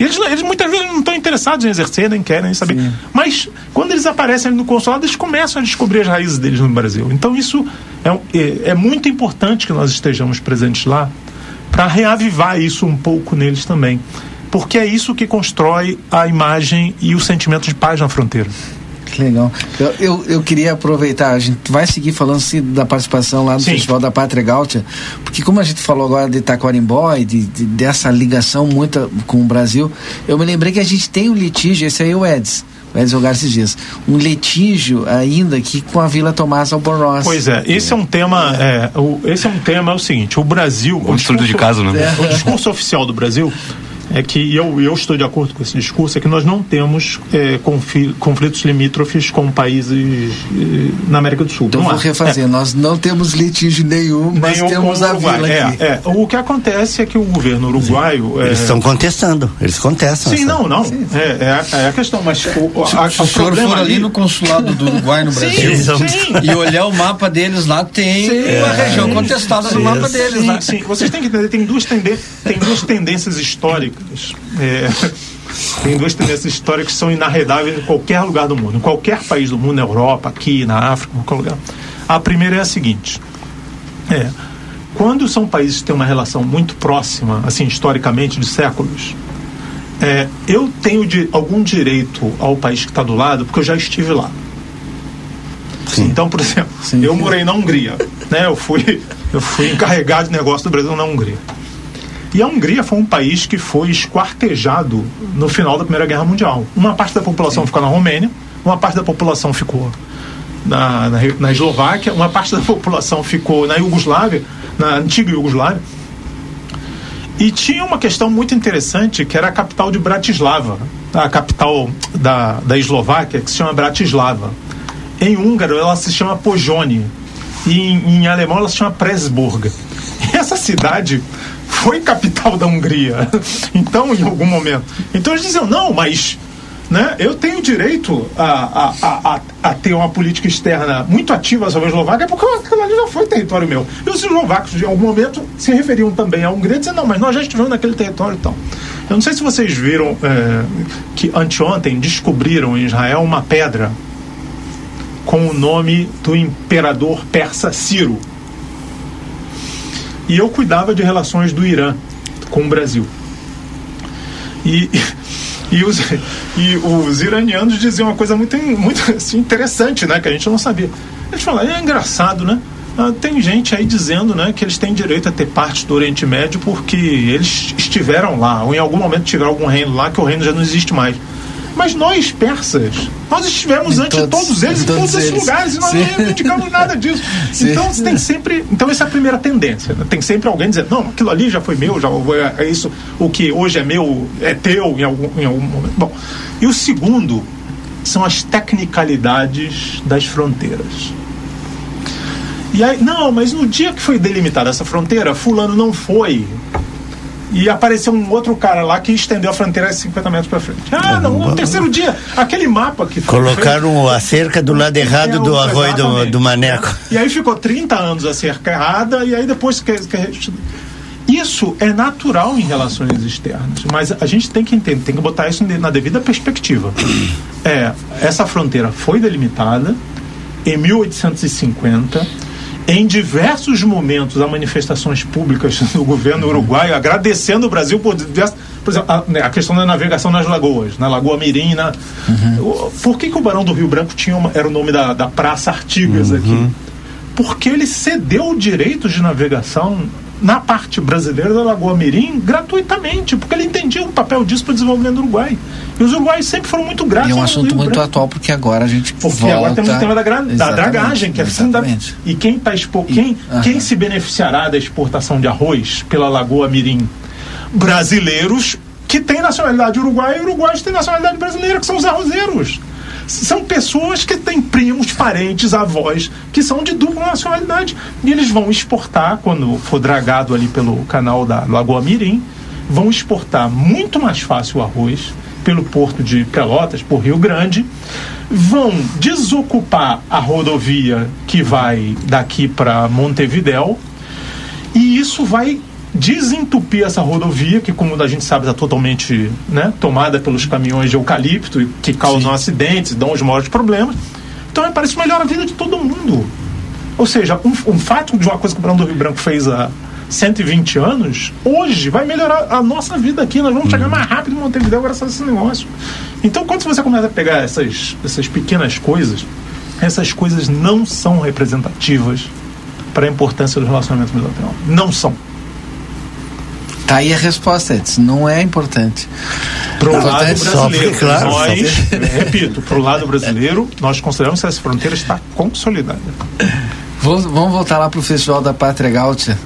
E eles, eles muitas vezes não estão interessados em exercer, nem querem saber. Sim. Mas quando eles aparecem no consulado, eles começam a descobrir as raízes deles no Brasil. Então isso é, é, é muito importante que nós estejamos presentes lá para reavivar isso um pouco neles também porque é isso que constrói a imagem e o sentimento de paz na fronteira.
Que legal. Eu, eu, eu, queria aproveitar, a gente vai seguir falando sim, da participação lá no Sim. Festival da Pátria Gaúcha, porque como a gente falou agora de Taquarimbó e de, de, dessa ligação muito com o Brasil, eu me lembrei que a gente tem um litígio, esse aí é o Eds, o Eds jogar esses dias, um litígio ainda aqui com a Vila Tomás Albornoz.
Pois é, esse é, um tema, é. o, esse é um tema, é o seguinte, o Brasil...
O, o discurso, de caso, né?
É. O discurso oficial do Brasil é que eu, eu estou de acordo com esse discurso, é que nós não temos é, conflitos limítrofes com países é, na América do Sul.
Então, vou refazer, é. nós não temos litígio nenhum, mas nenhum temos a vila
é,
aqui.
É, o que acontece é que o governo uruguaio...
É, eles estão contestando, eles contestam.
Sim, essa... não, não, sim, sim. É, é, a questão, mas o,
a, se, o senhor for ali no consulado do Uruguai no Brasil sim, sim. e olhar o mapa deles lá, tem uma região contestada no mapa deles.
Sim, sim, vocês têm que entender, tem duas, tendências, tem duas tendências históricas é, tem duas tendências históricas que são inarredáveis em qualquer lugar do mundo, em qualquer país do mundo, na Europa, aqui, na África, em qualquer lugar. A primeira é a seguinte: é, quando são países que têm uma relação muito próxima, assim, historicamente, de séculos, é, eu tenho de, algum direito ao país que está do lado, porque eu já estive lá. Sim. Então, por exemplo, Sim. eu morei na Hungria, né? Eu fui, eu fui encarregado de negócio do Brasil na Hungria. E a Hungria foi um país que foi esquartejado no final da Primeira Guerra Mundial. Uma parte da população ficou na Romênia, uma parte da população ficou na, na, na Eslováquia, uma parte da população ficou na Iugoslávia, na antiga Iugoslávia. E tinha uma questão muito interessante que era a capital de Bratislava, a capital da, da Eslováquia, que se chama Bratislava. Em húngaro ela se chama Pojone e em, em alemão ela se chama Presburg. E essa cidade foi capital da Hungria. Então, em algum momento. Então eles diziam, não, mas né, eu tenho direito a, a, a, a, ter uma política externa muito ativa sobre a Eslováquia, porque aquilo ali já foi território meu. E os eslovacos, em algum momento, se referiam também à Hungria, dizendo, não, mas nós já estivemos naquele território então. Eu não sei se vocês viram é, que anteontem descobriram em Israel uma pedra com o nome do imperador persa Ciro. E eu cuidava de relações do Irã com o Brasil. E, e, os, e os iranianos diziam uma coisa muito, muito assim, interessante, né? Que a gente não sabia. Eles falaram, é engraçado, né? Ah, tem gente aí dizendo né, que eles têm direito a ter parte do Oriente Médio porque eles estiveram lá, ou em algum momento tiveram algum reino lá que o reino já não existe mais. Mas nós, persas, nós estivemos em antes todos, de todos eles em todos, esses lugares e nós não reivindicamos nada disso. Sim. Então tem sempre. Então essa é a primeira tendência. Né? Tem sempre alguém dizendo, não, aquilo ali já foi meu, já é isso, o que hoje é meu é teu em algum, em algum momento. Bom, e o segundo são as tecnicalidades das fronteiras. E aí, não, mas no dia que foi delimitada essa fronteira, fulano não foi e apareceu um outro cara lá que estendeu a fronteira 50 metros para frente. Ah, não, no terceiro dia, aquele mapa que
Colocaram a cerca do lado errado é, do arroio do, do, Maneco.
E aí ficou 30 anos a cerca errada, e aí depois que, que isso é natural em relações externas, mas a gente tem que entender, tem que botar isso na devida perspectiva. É, essa fronteira foi delimitada em 1850 em diversos momentos há manifestações públicas do governo uruguaio agradecendo o Brasil por diversas. Por exemplo, a, né, a, questão da navegação nas lagoas, na Lagoa Mirim. Na, uhum. Por que, que o Barão do Rio Branco tinha uma, era o nome da, da Praça Artigas uhum. aqui? Porque ele cedeu o direito de navegação na parte brasileira da Lagoa Mirim gratuitamente, porque ele entendia o papel disso para o desenvolvimento do Uruguai. E os uruguaios sempre foram muito gratos.
E é um assunto muito Branco. atual, porque agora a gente
porque volta... agora temos o tema da, gra... da dragagem, que é fundamental. E quem, tá expo... Quem, quem se beneficiará da exportação de arroz pela Lagoa Mirim? Brasileiros que têm nacionalidade uruguaia e uruguaios que têm nacionalidade brasileira, que são os arrozeiros são pessoas que têm primos, parentes, avós que são de dupla nacionalidade. E eles vão exportar, quando for dragado ali pelo canal da Lagoa Mirim, vão exportar muito mais fácil o arroz pelo porto de Pelotas, por Rio Grande, vão desocupar a rodovia que vai daqui para Montevidéu, e isso vai desentupir essa rodovia, que como a gente sabe está totalmente né, tomada pelos caminhões de eucalipto, que causam Sim. acidentes, dão os maiores problemas. Então me parece melhor a vida de todo mundo. Ou seja, um, um fato de uma coisa que o Brando do Rio Branco fez há 120 anos, hoje vai melhorar a nossa vida aqui. Nós vamos chegar uhum. mais rápido em Montevideo graças a esse negócio. Então, quando você começa a pegar essas, essas pequenas coisas, essas coisas não são representativas para a importância do relacionamento bilateral. Não são.
Tá aí a resposta, Edson. Não é importante.
Para o lado brasileiro, claro, nós, repito, para o lado brasileiro, nós consideramos que essa fronteira está consolidada.
Vamos, vamos voltar lá para o Festival da Pátria Gaúcha.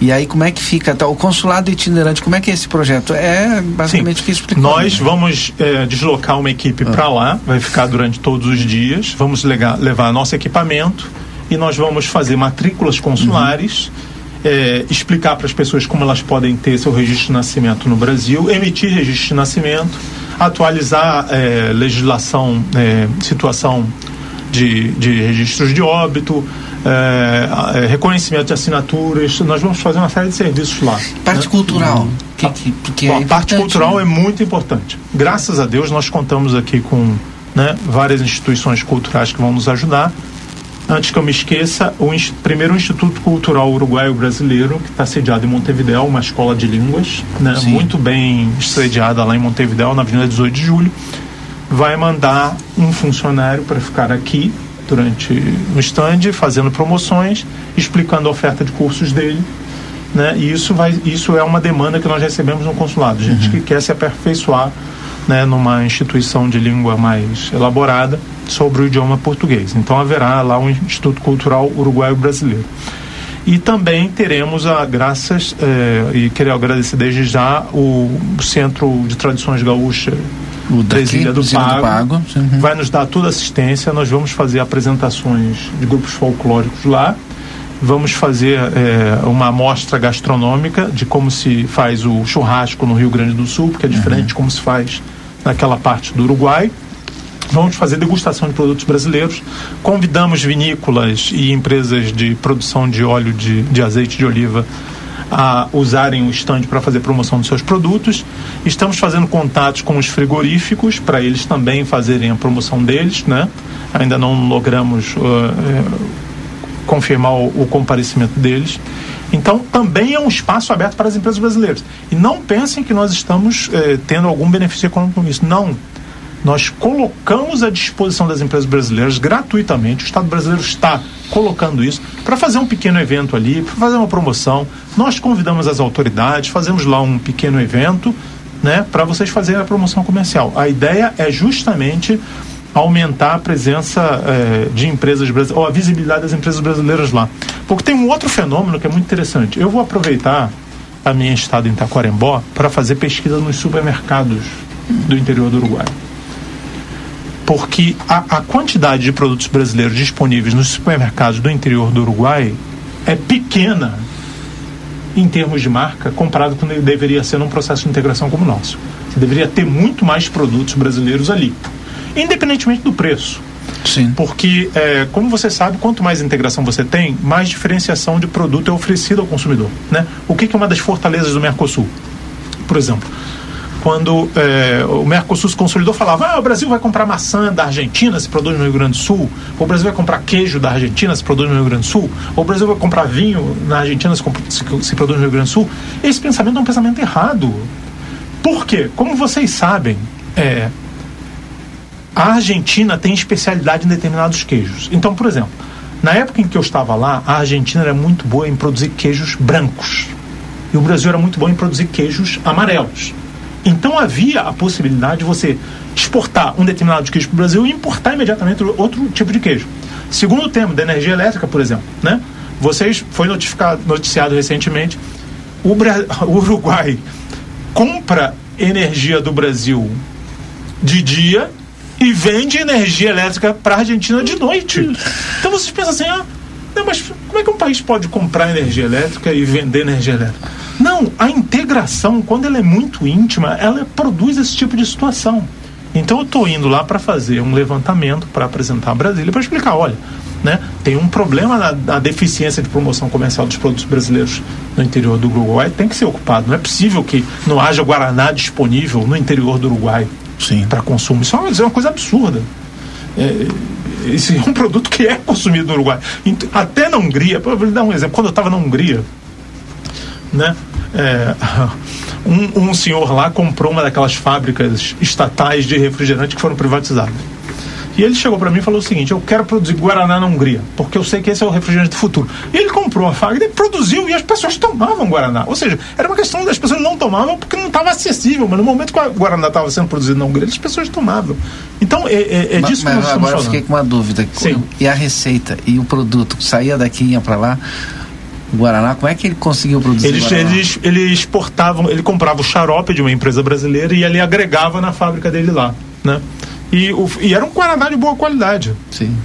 E aí, como é que fica? Tá, o consulado itinerante, como é que é esse projeto? É basicamente Sim, o que explicou.
Nós né? vamos é, deslocar uma equipe ah. para lá, vai ficar durante todos os dias. Vamos legar, levar nosso equipamento e nós vamos fazer matrículas consulares. Uhum é, explicar para as pessoas como elas podem ter seu registro de nascimento no Brasil, emitir registro de nascimento, atualizar é, legislação, é, situação de, de registros de óbito, é, é, reconhecimento de assinaturas. Nós vamos fazer uma série de serviços lá.
Parte né? cultural. Uhum. Que, que, que
a parte cultural né? é muito importante. Graças a Deus nós contamos aqui com né, várias instituições culturais que vão nos ajudar Antes que eu me esqueça, o primeiro Instituto Cultural Uruguaio Brasileiro, que está sediado em Montevideo, uma escola de línguas, né, muito bem sediada lá em Montevideo, na Avenida 18 de Julho, vai mandar um funcionário para ficar aqui durante o stand, fazendo promoções, explicando a oferta de cursos dele. Né, e isso, vai, isso é uma demanda que nós recebemos no consulado, gente uhum. que quer se aperfeiçoar né, numa instituição de língua mais elaborada sobre o idioma português. Então haverá lá um Instituto Cultural Uruguaio Brasileiro. E também teremos a graças, eh, e queria agradecer desde já, o Centro de Tradições Gaúcha
o Brasília do Pago, do Pago.
Uhum. vai nos dar toda assistência. Nós vamos fazer apresentações de grupos folclóricos lá. Vamos fazer é, uma amostra gastronômica de como se faz o churrasco no Rio Grande do Sul, porque é diferente uhum. de como se faz naquela parte do Uruguai. Vamos fazer degustação de produtos brasileiros. Convidamos vinícolas e empresas de produção de óleo de, de azeite de oliva a usarem o stand para fazer promoção dos seus produtos. Estamos fazendo contatos com os frigoríficos para eles também fazerem a promoção deles, né? Ainda não logramos uh, confirmar o, o, comparecimento deles. Então, também é um espaço aberto para as empresas brasileiras. E não pensem que nós estamos uh, tendo algum benefício econômico com isso. Não nós colocamos à disposição das empresas brasileiras gratuitamente, o Estado brasileiro está colocando isso para fazer um pequeno evento ali, para fazer uma promoção. Nós convidamos as autoridades, fazemos lá um pequeno evento, né, para vocês fazerem a promoção comercial. A ideia é justamente aumentar a presença eh, de empresas brasileiras, ou a visibilidade das empresas brasileiras lá. Porque tem um outro fenômeno que é muito interessante. Eu vou aproveitar a minha estada em Taquarembó para fazer pesquisa nos supermercados do interior do Uruguai porque a, a quantidade de produtos brasileiros disponíveis nos supermercados do interior do Uruguai é pequena em termos de marca, comparado com ele deveria ser num processo de integração como o nosso. Você deveria ter muito mais produtos brasileiros ali, independentemente do preço.
Sim.
Porque, é, como você sabe, quanto mais integração você tem, mais diferenciação de produto é oferecido ao consumidor. Né? O que, que é uma das fortalezas do Mercosul? Por exemplo, quando é, o Mercosul se consolidou, falava: ah, o Brasil vai comprar maçã da Argentina, se produz no Rio Grande do Sul, ou o Brasil vai comprar queijo da Argentina, se produz no Rio Grande do Sul, ou o Brasil vai comprar vinho na Argentina, se, se, produz no Rio Grande do Sul. Esse pensamento é um pensamento errado. Por quê? Como vocês sabem, é, a Argentina tem especialidade em determinados queijos. Então, por exemplo, na época em que eu estava lá, a Argentina era muito boa em produzir queijos brancos. E o Brasil era muito bom em produzir queijos amarelos. Então havia a possibilidade de você exportar um determinado queijo para o Brasil e importar imediatamente outro tipo de queijo. Segundo o tema da energia elétrica, por exemplo, né? Vocês foi notificado, noticiado recentemente, o, Bra o Uruguai compra energia do Brasil de dia e vende energia elétrica para a Argentina de noite. Então vocês pensam assim, ah, não, mas como é que um país pode comprar energia elétrica e vender energia elétrica? Não, a integração, quando ela é muito íntima, ela produz esse tipo de situação. Então eu estou indo lá para fazer um levantamento para apresentar a Brasília para explicar, olha, né, tem um problema na, na, deficiência de promoção comercial dos produtos brasileiros no interior do Uruguai, tem que ser ocupado. Não é possível que não haja guaraná disponível no interior do Uruguai para consumo. Isso é, uma, isso é uma coisa absurda. É, esse é um produto que é consumido no Uruguai. Até na Hungria, vou dar um exemplo. Quando eu estava na Hungria, né, é, um, um senhor lá comprou uma daquelas fábricas estatais de refrigerante que foram privatizadas. E ele chegou para mim e falou o seguinte: Eu quero produzir Guaraná na Hungria, porque eu sei que esse é o refrigerante do futuro. E ele comprou a fábrica, ele produziu e as pessoas tomavam Guaraná. Ou seja, era uma questão das pessoas não tomavam porque não estava acessível, mas no momento que o Guaraná estava sendo produzido na Hungria, as pessoas tomavam. Então é, é, é disso mas, que nós
mas
estamos
agora
falando.
eu fiquei com uma dúvida: Sim. e a receita e o produto saía daqui e ia para lá? O Guaraná, como é que ele conseguiu produzir
eles, eles, ele exportavam, ele comprava o xarope de uma empresa brasileira e ele agregava na fábrica dele lá, né? E, o, e era um Guaraná de boa qualidade.
Sim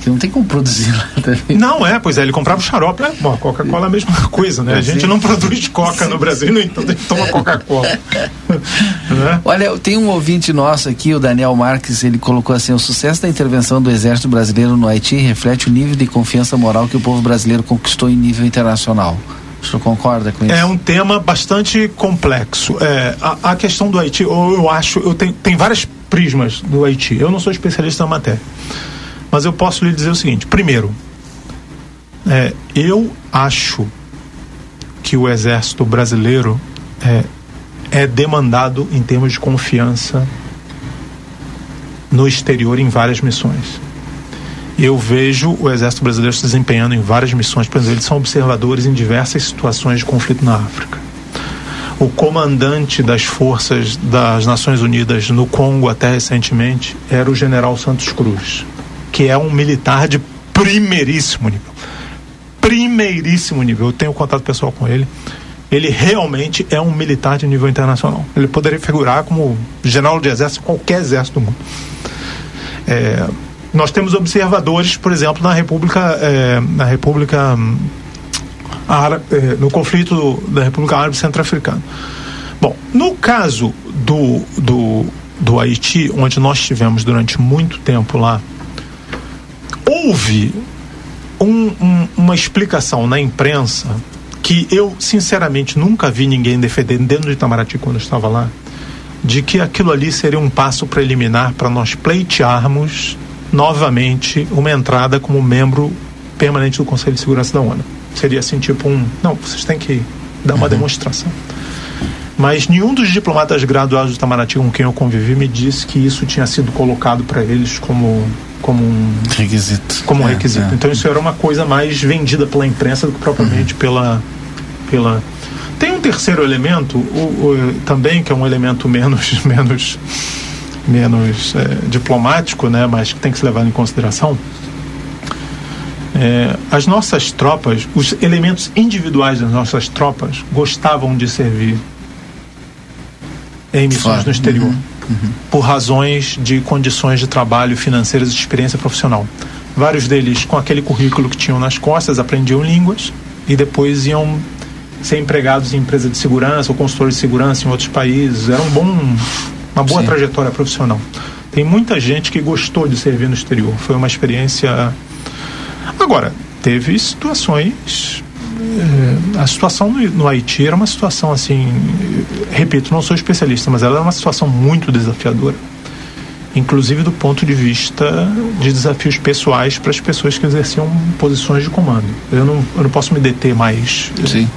que não tem como produzir lá
também. Não, é, pois é, ele comprava o xarope, né? Bom, Coca-Cola é a mesma coisa, né? A gente não produz Coca no Brasil, no entanto, a gente toma Coca-Cola.
né? Olha, tem um ouvinte nosso aqui, o Daniel Marques, ele colocou assim: o sucesso da intervenção do Exército Brasileiro no Haiti reflete o nível de confiança moral que o povo brasileiro conquistou em nível internacional. O senhor concorda com isso?
É um tema bastante complexo. É, a, a questão do Haiti, eu, eu acho, eu tenho, tem várias prismas do Haiti. Eu não sou especialista na matéria. Mas eu posso lhe dizer o seguinte: primeiro, é, eu acho que o exército brasileiro é, é demandado em termos de confiança no exterior em várias missões. Eu vejo o exército brasileiro se desempenhando em várias missões, por exemplo, eles são observadores em diversas situações de conflito na África. o comandante das forças das Nações Unidas no Congo até recentemente era o general Santos Cruz, que é um militar de primeiríssimo nível. Primeiríssimo nível. Eu tenho contato pessoal com ele. Ele realmente é um militar de nível internacional. Ele poderia figurar como general de exército qualquer exército do mundo. É, nós temos observadores, por exemplo, na República, é, na República Árabe, é, no conflito da República Árabe Centro-Africana. Bom, no caso do, do, do Haiti, onde nós estivemos durante muito tempo lá, houve um, um, uma explicação na imprensa que eu, sinceramente, nunca vi ninguém defender dentro de Itamaraty quando eu estava lá, de que aquilo ali seria um passo preliminar para nós pleitearmos novamente uma entrada como membro permanente do Conselho de Segurança da ONU. Seria assim, tipo um. Não, vocês têm que dar uma uhum. demonstração. Mas nenhum dos diplomatas graduados do Itamaraty com quem eu convivi me disse que isso tinha sido colocado para eles como como um
requisito.
Como um é, requisito. É. Então isso era uma coisa mais vendida pela imprensa do que propriamente uhum. pela pela tem um terceiro elemento o, o, também que é um elemento menos menos menos é, diplomático, né, mas que tem que ser levado em consideração. É, as nossas tropas, os elementos individuais das nossas tropas gostavam de servir em missões claro. no exterior, uhum. Uhum. por razões de condições de trabalho financeiras e de experiência profissional. Vários deles, com aquele currículo que tinham nas costas, aprendiam línguas e depois iam ser empregados em empresa de segurança ou consultores de segurança em outros países. Era um bom uma boa Sim. trajetória profissional. Tem muita gente que gostou de servir no exterior. Foi uma experiência. Agora, teve situações. Eh, a situação no, no Haiti era uma situação assim. Repito, não sou especialista, mas ela era uma situação muito desafiadora inclusive do ponto de vista de desafios pessoais para as pessoas que exerciam posições de comando. Eu não, eu não posso me deter mais.
Sim.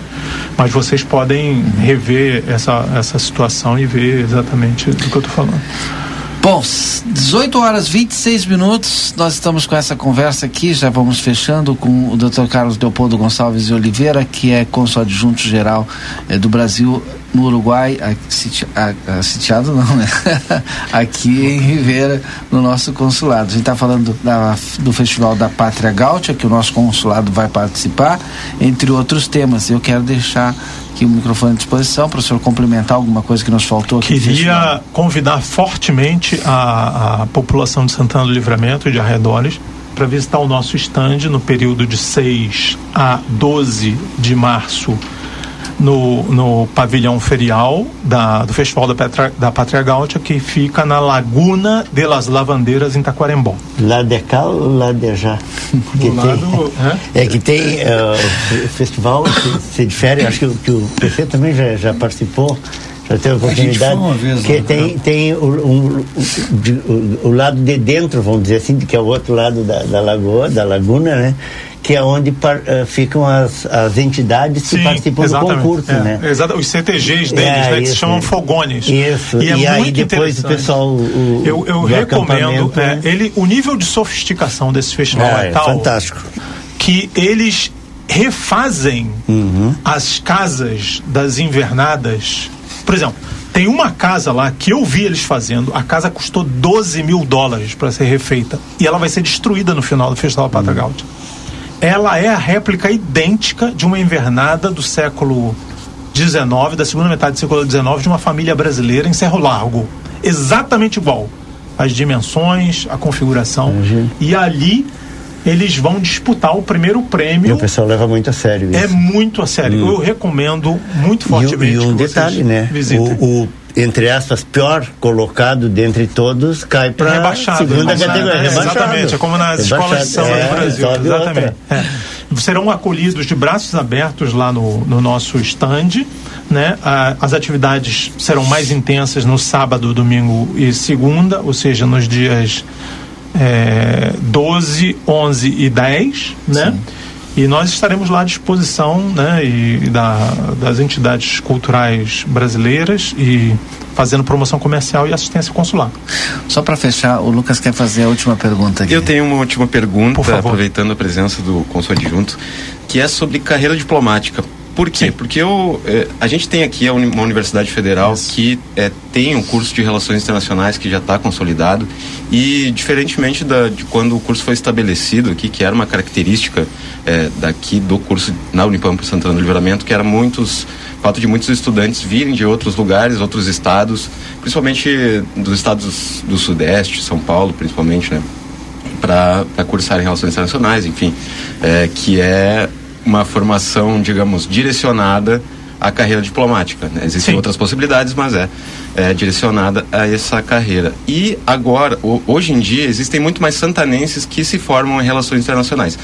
Mas vocês podem rever essa, essa situação e ver exatamente do que eu estou falando.
Bom, 18 horas 26 minutos, nós estamos com essa conversa aqui, já vamos fechando com o Dr. Carlos Leopoldo Gonçalves de Oliveira, que é cônsul adjunto geral eh, do Brasil no Uruguai, sitiado não, né? aqui em Rivera, no nosso consulado. A gente está falando da, do Festival da Pátria Gaúcha, que o nosso consulado vai participar, entre outros temas. Eu quero deixar aqui o microfone à disposição para o senhor complementar alguma coisa que nos faltou aqui.
Queria convidar fortemente a, a população de Santana do Livramento e de arredores para visitar o nosso estande no período de 6 a 12 de março no, no pavilhão ferial da, do Festival da, Petra, da Pátria Gaúcha, que fica na Laguna de las Lavandeiras, em Taquarembó.
Lá de cá ou lá de já?
Do lado,
é? é? que tem uh, festival, se, se difere, acho que, que o PC também já, já participou já teve oportunidade. Vez, que tem, tem o, um, o, o, lado de dentro, vamos dizer assim, que é o outro lado da, da lagoa, da laguna, né? que é onde par, uh, ficam as, as entidades Sim, que participam do concurso,
é,
né?
Exato, os CTGs deles, é, né, que se chamam fogones.
Isso,
e,
é e aí depois o pessoal. O,
eu eu recomendo, é, né? ele, o nível de sofisticação desse festival é, é tal.
fantástico.
Que eles refazem uhum. as casas das invernadas. Por exemplo, tem uma casa lá que eu vi eles fazendo. A casa custou 12 mil dólares para ser refeita. E ela vai ser destruída no final do Festival Pata uhum. Gaúcha ela é a réplica idêntica de uma invernada do século XIX, da segunda metade do século XIX, de uma família brasileira em Cerro Largo. Exatamente igual. As dimensões, a configuração. Uhum. E ali eles vão disputar o primeiro prêmio. E
o pessoal leva muito a sério
é isso. É muito a sério. Hum. Eu recomendo muito fortemente.
E, e um detalhe, né? O, o, entre aspas, pior colocado dentre todos, cai para
a
segunda
rebaixado,
categoria.
É, exatamente, é como nas rebaixado. escolas de samba é, do Brasil. Exatamente. É. Serão acolhidos de braços abertos lá no, no nosso stand. Né? as atividades serão mais intensas no sábado, domingo e segunda, ou seja, nos dias é, 12, 11 e 10, né? Sim. E nós estaremos lá à disposição né, e da, das entidades culturais brasileiras e fazendo promoção comercial e assistência consular.
Só para fechar, o Lucas quer fazer a última pergunta aqui.
Eu tenho uma última pergunta, aproveitando a presença do consul adjunto, que é sobre carreira diplomática. Por quê? Porque eu, é, a gente tem aqui uma universidade federal Isso. que é, tem um curso de relações internacionais que já está consolidado e diferentemente da, de quando o curso foi estabelecido aqui, que era uma característica é, daqui do curso na Unipampa Santana do Livramento, que era muitos fato de muitos estudantes virem de outros lugares, outros estados, principalmente dos estados do Sudeste, São Paulo, principalmente, né? Para cursar em relações internacionais, enfim, é, que é uma formação, digamos, direcionada à carreira diplomática. Né? Existem Sim. outras possibilidades, mas é, é, direcionada a essa carreira. E agora, hoje em dia, existem muito mais santanenses que se formam em relações internacionais.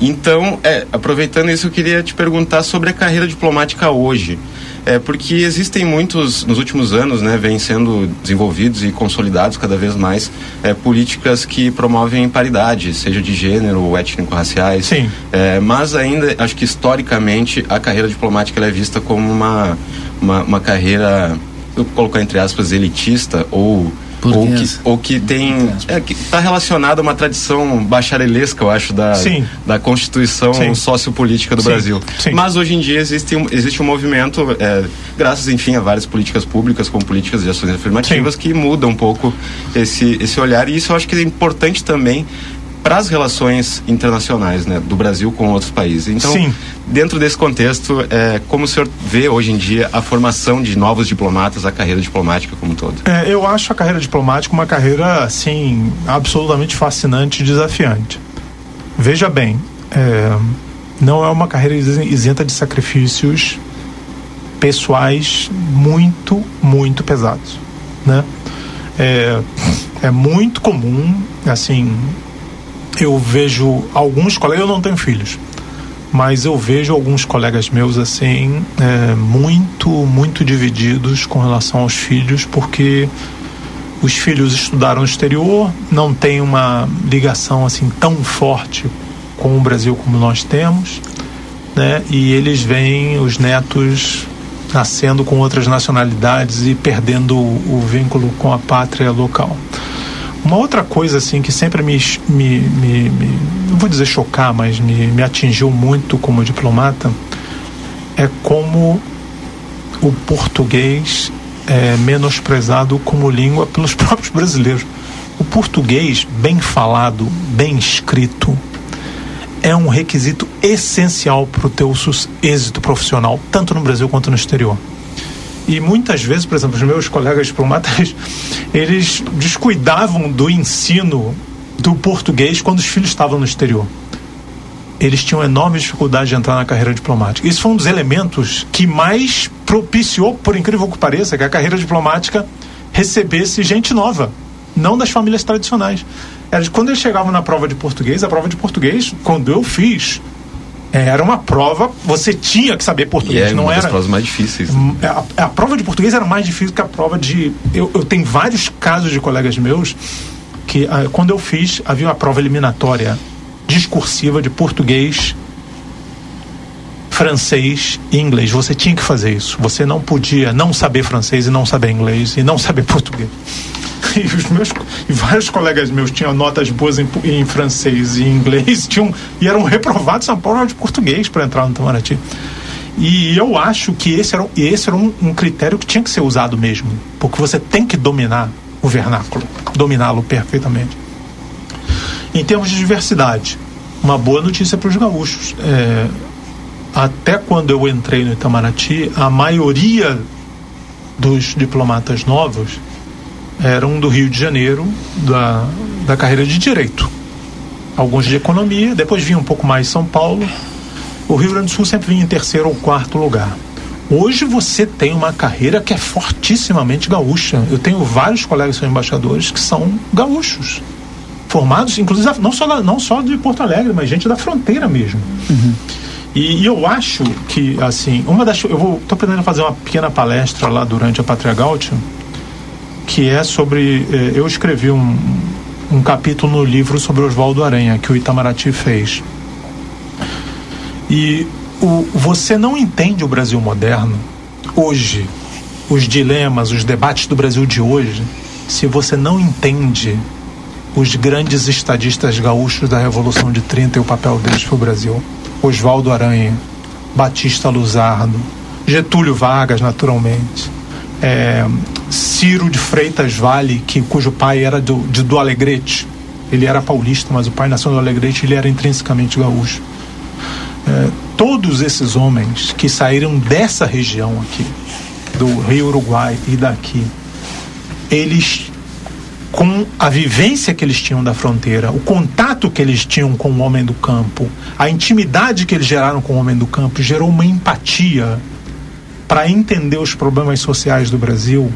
Então, é, aproveitando isso, eu queria te perguntar sobre a carreira diplomática hoje. É, porque existem muitos, nos últimos anos, né, vêm sendo desenvolvidos e consolidados cada vez mais é, políticas que promovem paridade, seja de gênero ou étnico-raciais.
Sim.
É, mas ainda, acho que historicamente, a carreira diplomática é vista como uma, uma, uma carreira, eu vou colocar entre aspas, elitista ou ou que, ou que tem. É, que está relacionado a uma tradição bacharelesca, eu acho, da, da Constituição Sim. sociopolítica do Sim. Brasil. Sim. Mas hoje em dia existe um, existe um movimento, é, graças, enfim, a várias políticas públicas, como políticas de ações afirmativas, que mudam um pouco esse, esse olhar. E isso eu acho que é importante também para as relações internacionais né, do Brasil com outros países. Então, Sim. dentro desse contexto, é, como o senhor vê hoje em dia a formação de novos diplomatas, a carreira diplomática como um todo?
É, eu acho a carreira diplomática uma carreira, assim, absolutamente fascinante e desafiante. Veja bem, é, não é uma carreira isenta de sacrifícios pessoais muito, muito pesados, né? É, é muito comum, assim, eu vejo alguns colegas, eu não tenho filhos, mas eu vejo alguns colegas meus assim é, muito, muito divididos com relação aos filhos, porque os filhos estudaram no exterior, não tem uma ligação assim tão forte com o Brasil como nós temos, né? E eles veem os netos nascendo com outras nacionalidades e perdendo o, o vínculo com a pátria local. Uma outra coisa assim que sempre me, me, me, me não vou dizer chocar, mas me, me atingiu muito como diplomata é como o português é menosprezado como língua pelos próprios brasileiros. O português bem falado, bem escrito, é um requisito essencial para o teu êxito profissional, tanto no Brasil quanto no exterior. E muitas vezes, por exemplo, os meus colegas diplomatas, eles descuidavam do ensino do português quando os filhos estavam no exterior. Eles tinham enorme dificuldade de entrar na carreira diplomática. Isso foi um dos elementos que mais propiciou, por incrível que pareça, que a carreira diplomática recebesse gente nova, não das famílias tradicionais. Quando eles chegavam na prova de português, a prova de português, quando eu fiz, era uma prova, você tinha que saber português,
é
não
uma
era.
Das provas mais difíceis.
Hum, é, a, a, prova de português era mais difícil que a prova de. Eu, eu tenho vários casos de colegas meus que, ah, quando eu fiz, havia uma prova eliminatória discursiva de português, francês e inglês. Você tinha que fazer isso. Você não podia não saber francês e não saber inglês e não saber português. e os meus e vários colegas meus tinham notas boas em, em francês e inglês tinham, e eram reprovados na prova de português para entrar no Itamaraty. E eu acho que esse era, esse era um, um critério que tinha que ser usado mesmo, porque você tem que dominar o vernáculo, dominá-lo perfeitamente. Em termos de diversidade, uma boa notícia para os gaúchos. É, até quando eu entrei no Itamaraty, a maioria dos diplomatas novos eram do Rio de Janeiro, da, da carreira de direito. Alguns de economia, depois vinha um pouco mais São Paulo. O Rio Grande do Sul sempre vinha em terceiro ou quarto lugar. Hoje você tem uma carreira que é fortissimamente gaúcha. Eu tenho vários colegas que são embaixadores que são gaúchos. Formados, inclusive, não só, não só de Porto Alegre, mas gente da fronteira mesmo. Uhum. E, e, eu acho que, assim, uma das. Eu vou. Estou pretendendo fazer uma pequena palestra lá durante a Patria Gaúcha que é sobre. Eh, eu escrevi um, um capítulo no livro sobre Oswaldo Aranha, que o Itamaraty fez. E o, você não entende o Brasil moderno hoje, os dilemas, os debates do Brasil de hoje, se você não entende os grandes estadistas gaúchos da Revolução de 30 e o papel deles para o Brasil. Oswaldo Aranha, Batista Luzardo, Getúlio Vargas, naturalmente, é, Ciro de Freitas Vale, que, cujo pai era do, de, do Alegrete. Ele era paulista, mas o pai nasceu no Alegrete ele era intrinsecamente gaúcho. É, todos esses homens que saíram dessa região aqui, do Rio Uruguai e daqui, eles com a vivência que eles tinham da fronteira, o contato que eles tinham com o homem do campo, a intimidade que eles geraram com o homem do campo, gerou uma empatia para entender os problemas sociais do Brasil.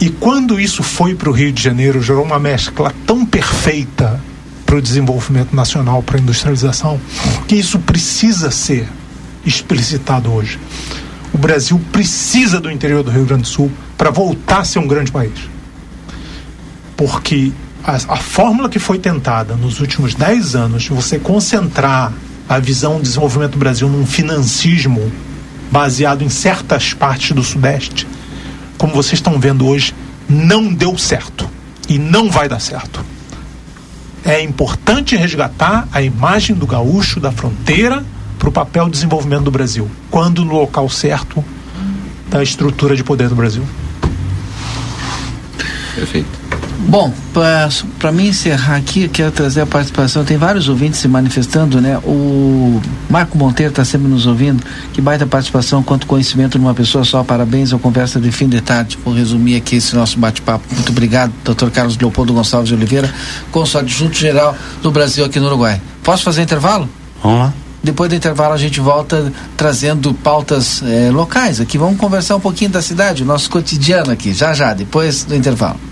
E quando isso foi para o Rio de Janeiro, gerou uma mescla tão perfeita para o desenvolvimento nacional, para a industrialização, que isso precisa ser explicitado hoje. O Brasil precisa do interior do Rio Grande do Sul para voltar a ser um grande país porque a, a fórmula que foi tentada nos últimos 10 anos de você concentrar a visão do desenvolvimento do Brasil num financismo baseado em certas partes do Sudeste, como vocês estão vendo hoje, não deu certo e não vai dar certo. É importante resgatar a imagem do gaúcho da fronteira para o papel de desenvolvimento do Brasil, quando no local certo da estrutura de poder do Brasil.
Perfeito.
Bom, para mim encerrar aqui, quero trazer a participação. Tem vários ouvintes se manifestando, né? O Marco Monteiro está sempre nos ouvindo. Que baita participação, quanto conhecimento de uma pessoa só. Parabéns ao Conversa de Fim de Tarde. Vou resumir aqui esse nosso bate-papo. Muito obrigado, Dr. Carlos Leopoldo Gonçalves de Oliveira, consul adjunto geral do Brasil aqui no Uruguai. Posso fazer intervalo?
Vamos lá.
Depois do intervalo a gente volta trazendo pautas eh, locais aqui. Vamos conversar um pouquinho da cidade, o nosso cotidiano aqui, já já, depois do intervalo.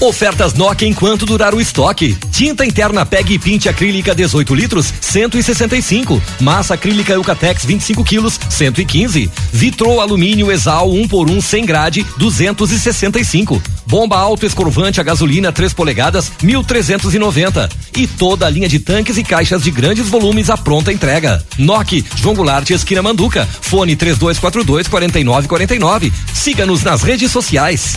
Ofertas Nokia enquanto durar o estoque. Tinta interna PEG e Pinte acrílica 18 litros, 165. Massa acrílica Eucatex 25 quilos, 115. Vitro alumínio Exal 1 por 1 sem grade, 265. Bomba alto escorvante a gasolina 3 polegadas, 1390. E toda a linha de tanques e caixas de grandes volumes à pronta entrega. Nokia, João Goulart, esquina Manduca. Fone 3242 4949. Siga-nos nas redes sociais.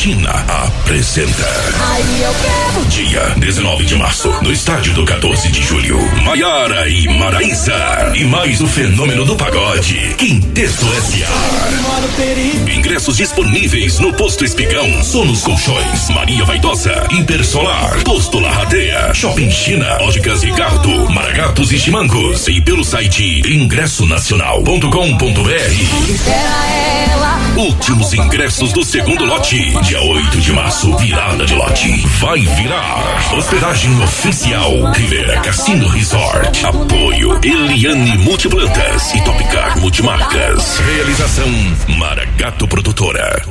China apresenta.
Aí eu quero.
Dia 19 de março, no estádio do 14 de julho. Maiara e Maraísa. E mais o fenômeno do pagode. Quinteto S.A. Ingressos disponíveis no Posto Espigão, Sonos Colchões, Maria Vaidosa, Hipersolar, Posto Larradeia, Shopping China, Óticas Ricardo, Maragatos e Chimangos. E pelo site ingressonacional.com.br. Últimos ingressos do segundo lote. Dia 8 de março, virada de lote. Vai virar. Hospedagem oficial. Rivera Cassino Resort. Apoio Eliane Multiplantas e Topcar Multimarcas. Realização Maragato Produtora.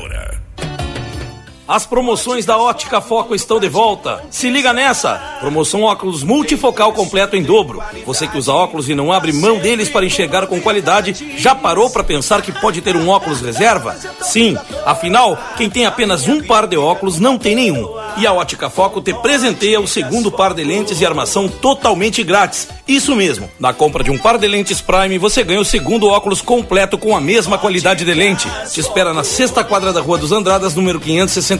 As promoções da Ótica Foco estão de volta. Se liga nessa! Promoção óculos multifocal completo em dobro. Você que usa óculos e não abre mão deles para enxergar com qualidade, já parou para pensar que pode ter um óculos reserva? Sim, afinal, quem tem apenas um par de óculos não tem nenhum. E a Ótica Foco te presenteia o segundo par de lentes e armação totalmente grátis. Isso mesmo, na compra de um par de lentes Prime, você ganha o segundo óculos completo com a mesma qualidade de lente. Te espera na sexta quadra da Rua dos Andradas, número 560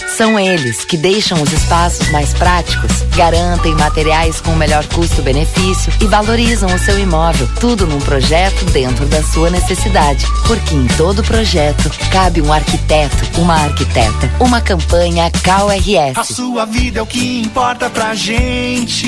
São eles que deixam os espaços mais práticos, garantem materiais com melhor custo-benefício e valorizam o seu imóvel. Tudo num projeto dentro da sua necessidade. Porque em todo projeto cabe um arquiteto, uma arquiteta. Uma campanha CalRS.
A sua vida é o que importa pra gente.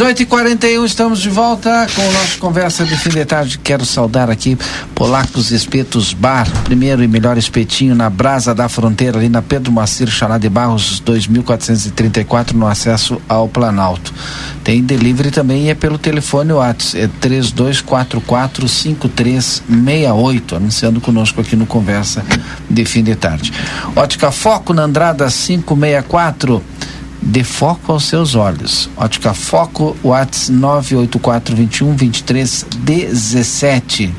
E 41 estamos de volta com a nossa conversa de fim de tarde. Quero saudar aqui Polacos Espetos Bar, primeiro e melhor espetinho na Brasa da Fronteira, ali na Pedro Macir Chalá de Barros, 2434, no acesso ao Planalto. Tem delivery também e é pelo telefone WhatsApp, é 32445368, anunciando conosco aqui no Conversa de Fim de Tarde. Ótica Foco na Andrada 564 dê foco aos seus olhos. Ótica Foco, Whats 984 21 23 17.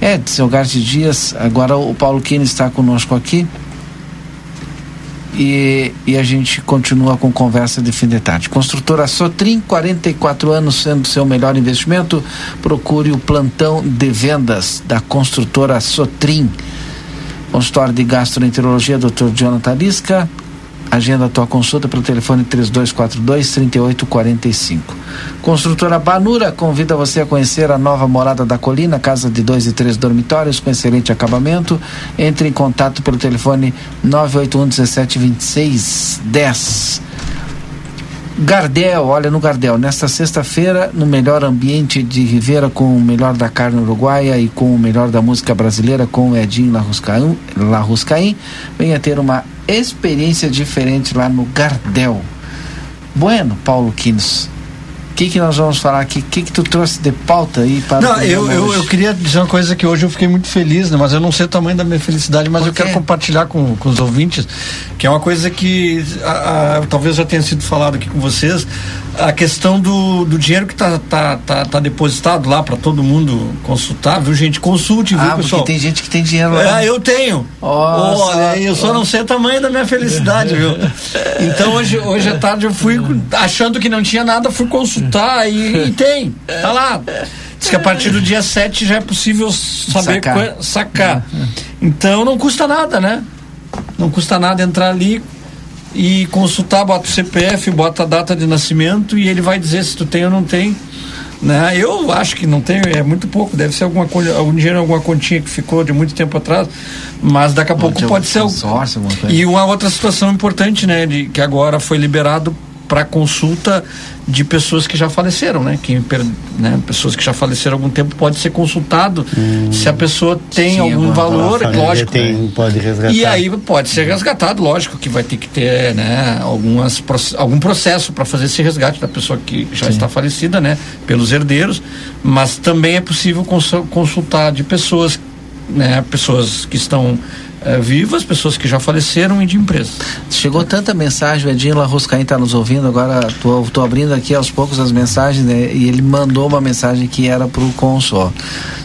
É, de Dias, agora o Paulo Kine está conosco aqui. E, e, a gente continua com conversa de fim de tarde. Construtora Sotrim, 44 anos sendo seu melhor investimento. Procure o plantão de vendas da construtora Sotrim. Consultório de Gastroenterologia, Dr. Jonathan Lisca, Agenda a tua consulta pelo telefone 3242 3845. Construtora Banura convida você a conhecer a nova morada da colina, casa de dois e três dormitórios com excelente acabamento. Entre em contato pelo telefone 981 17 26 10. Gardel, olha no Gardel, nesta sexta-feira, no melhor ambiente de Rivera, com o melhor da carne uruguaia e com o melhor da música brasileira, com o Edinho Larruscaim, venha ter uma experiência diferente lá no Gardel. Bueno, Paulo Quines que, que nós vamos falar aqui? O que, que tu trouxe de pauta aí para
Não, eu, eu, eu, queria dizer uma coisa que hoje eu fiquei muito feliz, né? mas eu não sei o tamanho da minha felicidade, mas eu quero compartilhar com, com os ouvintes, que é uma coisa que a, a, talvez já tenha sido falado aqui com vocês, a questão do, do dinheiro que está tá, tá, tá depositado lá para todo mundo consultar, viu, gente? Consulte, viu,
ah,
pessoal?
tem gente que tem dinheiro lá.
É, eu tenho.
Nossa,
Olha, eu só não sei o tamanho da minha felicidade, viu? Então hoje, hoje à tarde eu fui achando que não tinha nada, fui consultar e, e tem. Tá lá. Diz que a partir do dia 7 já é possível saber sacar. sacar. Então não custa nada, né? Não custa nada entrar ali, e consultar, bota o CPF, bota a data de nascimento e ele vai dizer se tu tem ou não tem. Né? Eu acho que não tem, é muito pouco, deve ser alguma algum dinheiro, alguma continha que ficou de muito tempo atrás, mas daqui a pouco pode ser.
Consórcio,
e uma outra situação importante, né, de, que agora foi liberado para consulta de pessoas que já faleceram, né? Quem, né? Pessoas que já faleceram há algum tempo pode ser consultado hum, se a pessoa tem sim, algum valor, lógico.
Tem, pode resgatar.
E aí pode ser resgatado, lógico que vai ter que ter, né? Algumas, algum processo para fazer esse resgate da pessoa que já sim. está falecida, né? Pelos herdeiros, mas também é possível consultar de pessoas, né? Pessoas que estão é, vivas, pessoas que já faleceram e de empresas.
Chegou tanta mensagem, o Edinho Larruscaim está nos ouvindo, agora estou abrindo aqui aos poucos as mensagens, né, e ele mandou uma mensagem que era para o Consó.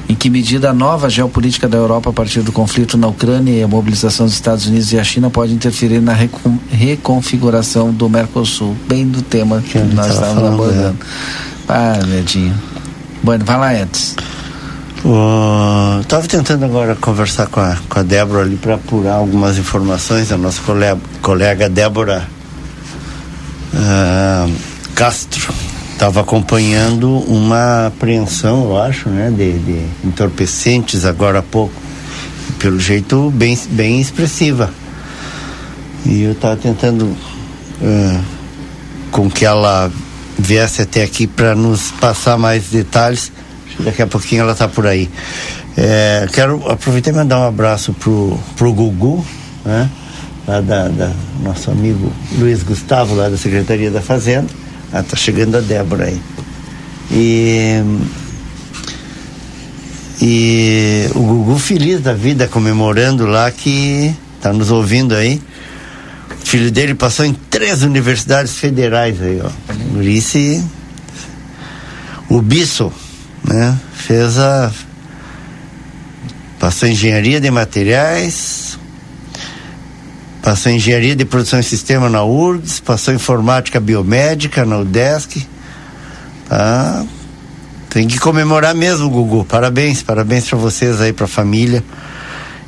Em que medida a nova geopolítica da Europa a partir do conflito na Ucrânia e a mobilização dos Estados Unidos e a China pode interferir na recon, reconfiguração do Mercosul, bem do tema que, que nós estávamos abordando. É. Ah, Edinho. Bueno, vai lá, Edson.
Estava tentando agora conversar com a, com a Débora ali para apurar algumas informações. A nossa colega, colega Débora uh, Castro estava acompanhando uma apreensão, eu acho, né, de, de, entorpecentes agora há pouco. Pelo jeito bem, bem expressiva. E eu estava tentando uh, com que ela viesse até aqui para nos passar mais detalhes Daqui a pouquinho ela está por aí. É, quero aproveitar e mandar um abraço pro, pro Gugu, né? Lá da, da, nosso amigo Luiz Gustavo, lá da Secretaria da Fazenda. Ah, tá chegando a Débora aí. E, e o Gugu feliz da vida, comemorando lá que tá nos ouvindo aí. O filho dele passou em três universidades federais aí, ó. Murici, o Bisso né? Fez a passou engenharia de materiais, passou engenharia de produção e sistema na URGS, passou informática biomédica na UDESC. Tá? Tem que comemorar mesmo, Gugu. Parabéns, parabéns para vocês aí, para a família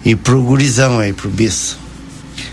e pro gurizão aí, pro bis.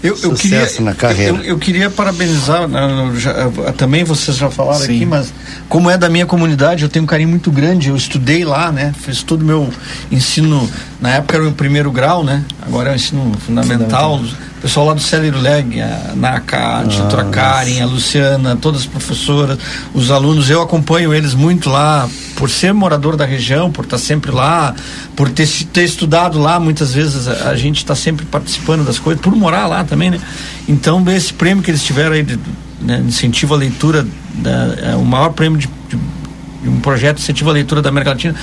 Eu, eu queria, na carreira. Eu, eu queria parabenizar, né, já, também vocês já falaram Sim. aqui, mas como é da minha comunidade, eu tenho um carinho muito grande. Eu estudei lá, né? Fiz todo o meu ensino, na época era o primeiro grau, né? Agora é o ensino fundamental. fundamental o pessoal lá do Célio Leg, a Naka, a Titora Karen, a Luciana, todas as professoras, os alunos, eu acompanho eles muito lá, por ser morador da região, por estar sempre lá, por ter, ter estudado lá, muitas vezes a, a gente está sempre participando das coisas, por morar lá também, né? Então, esse prêmio que eles tiveram aí, de, né, incentivo à leitura, da, é o maior prêmio de, de, de um projeto de incentivo à leitura da América Latina,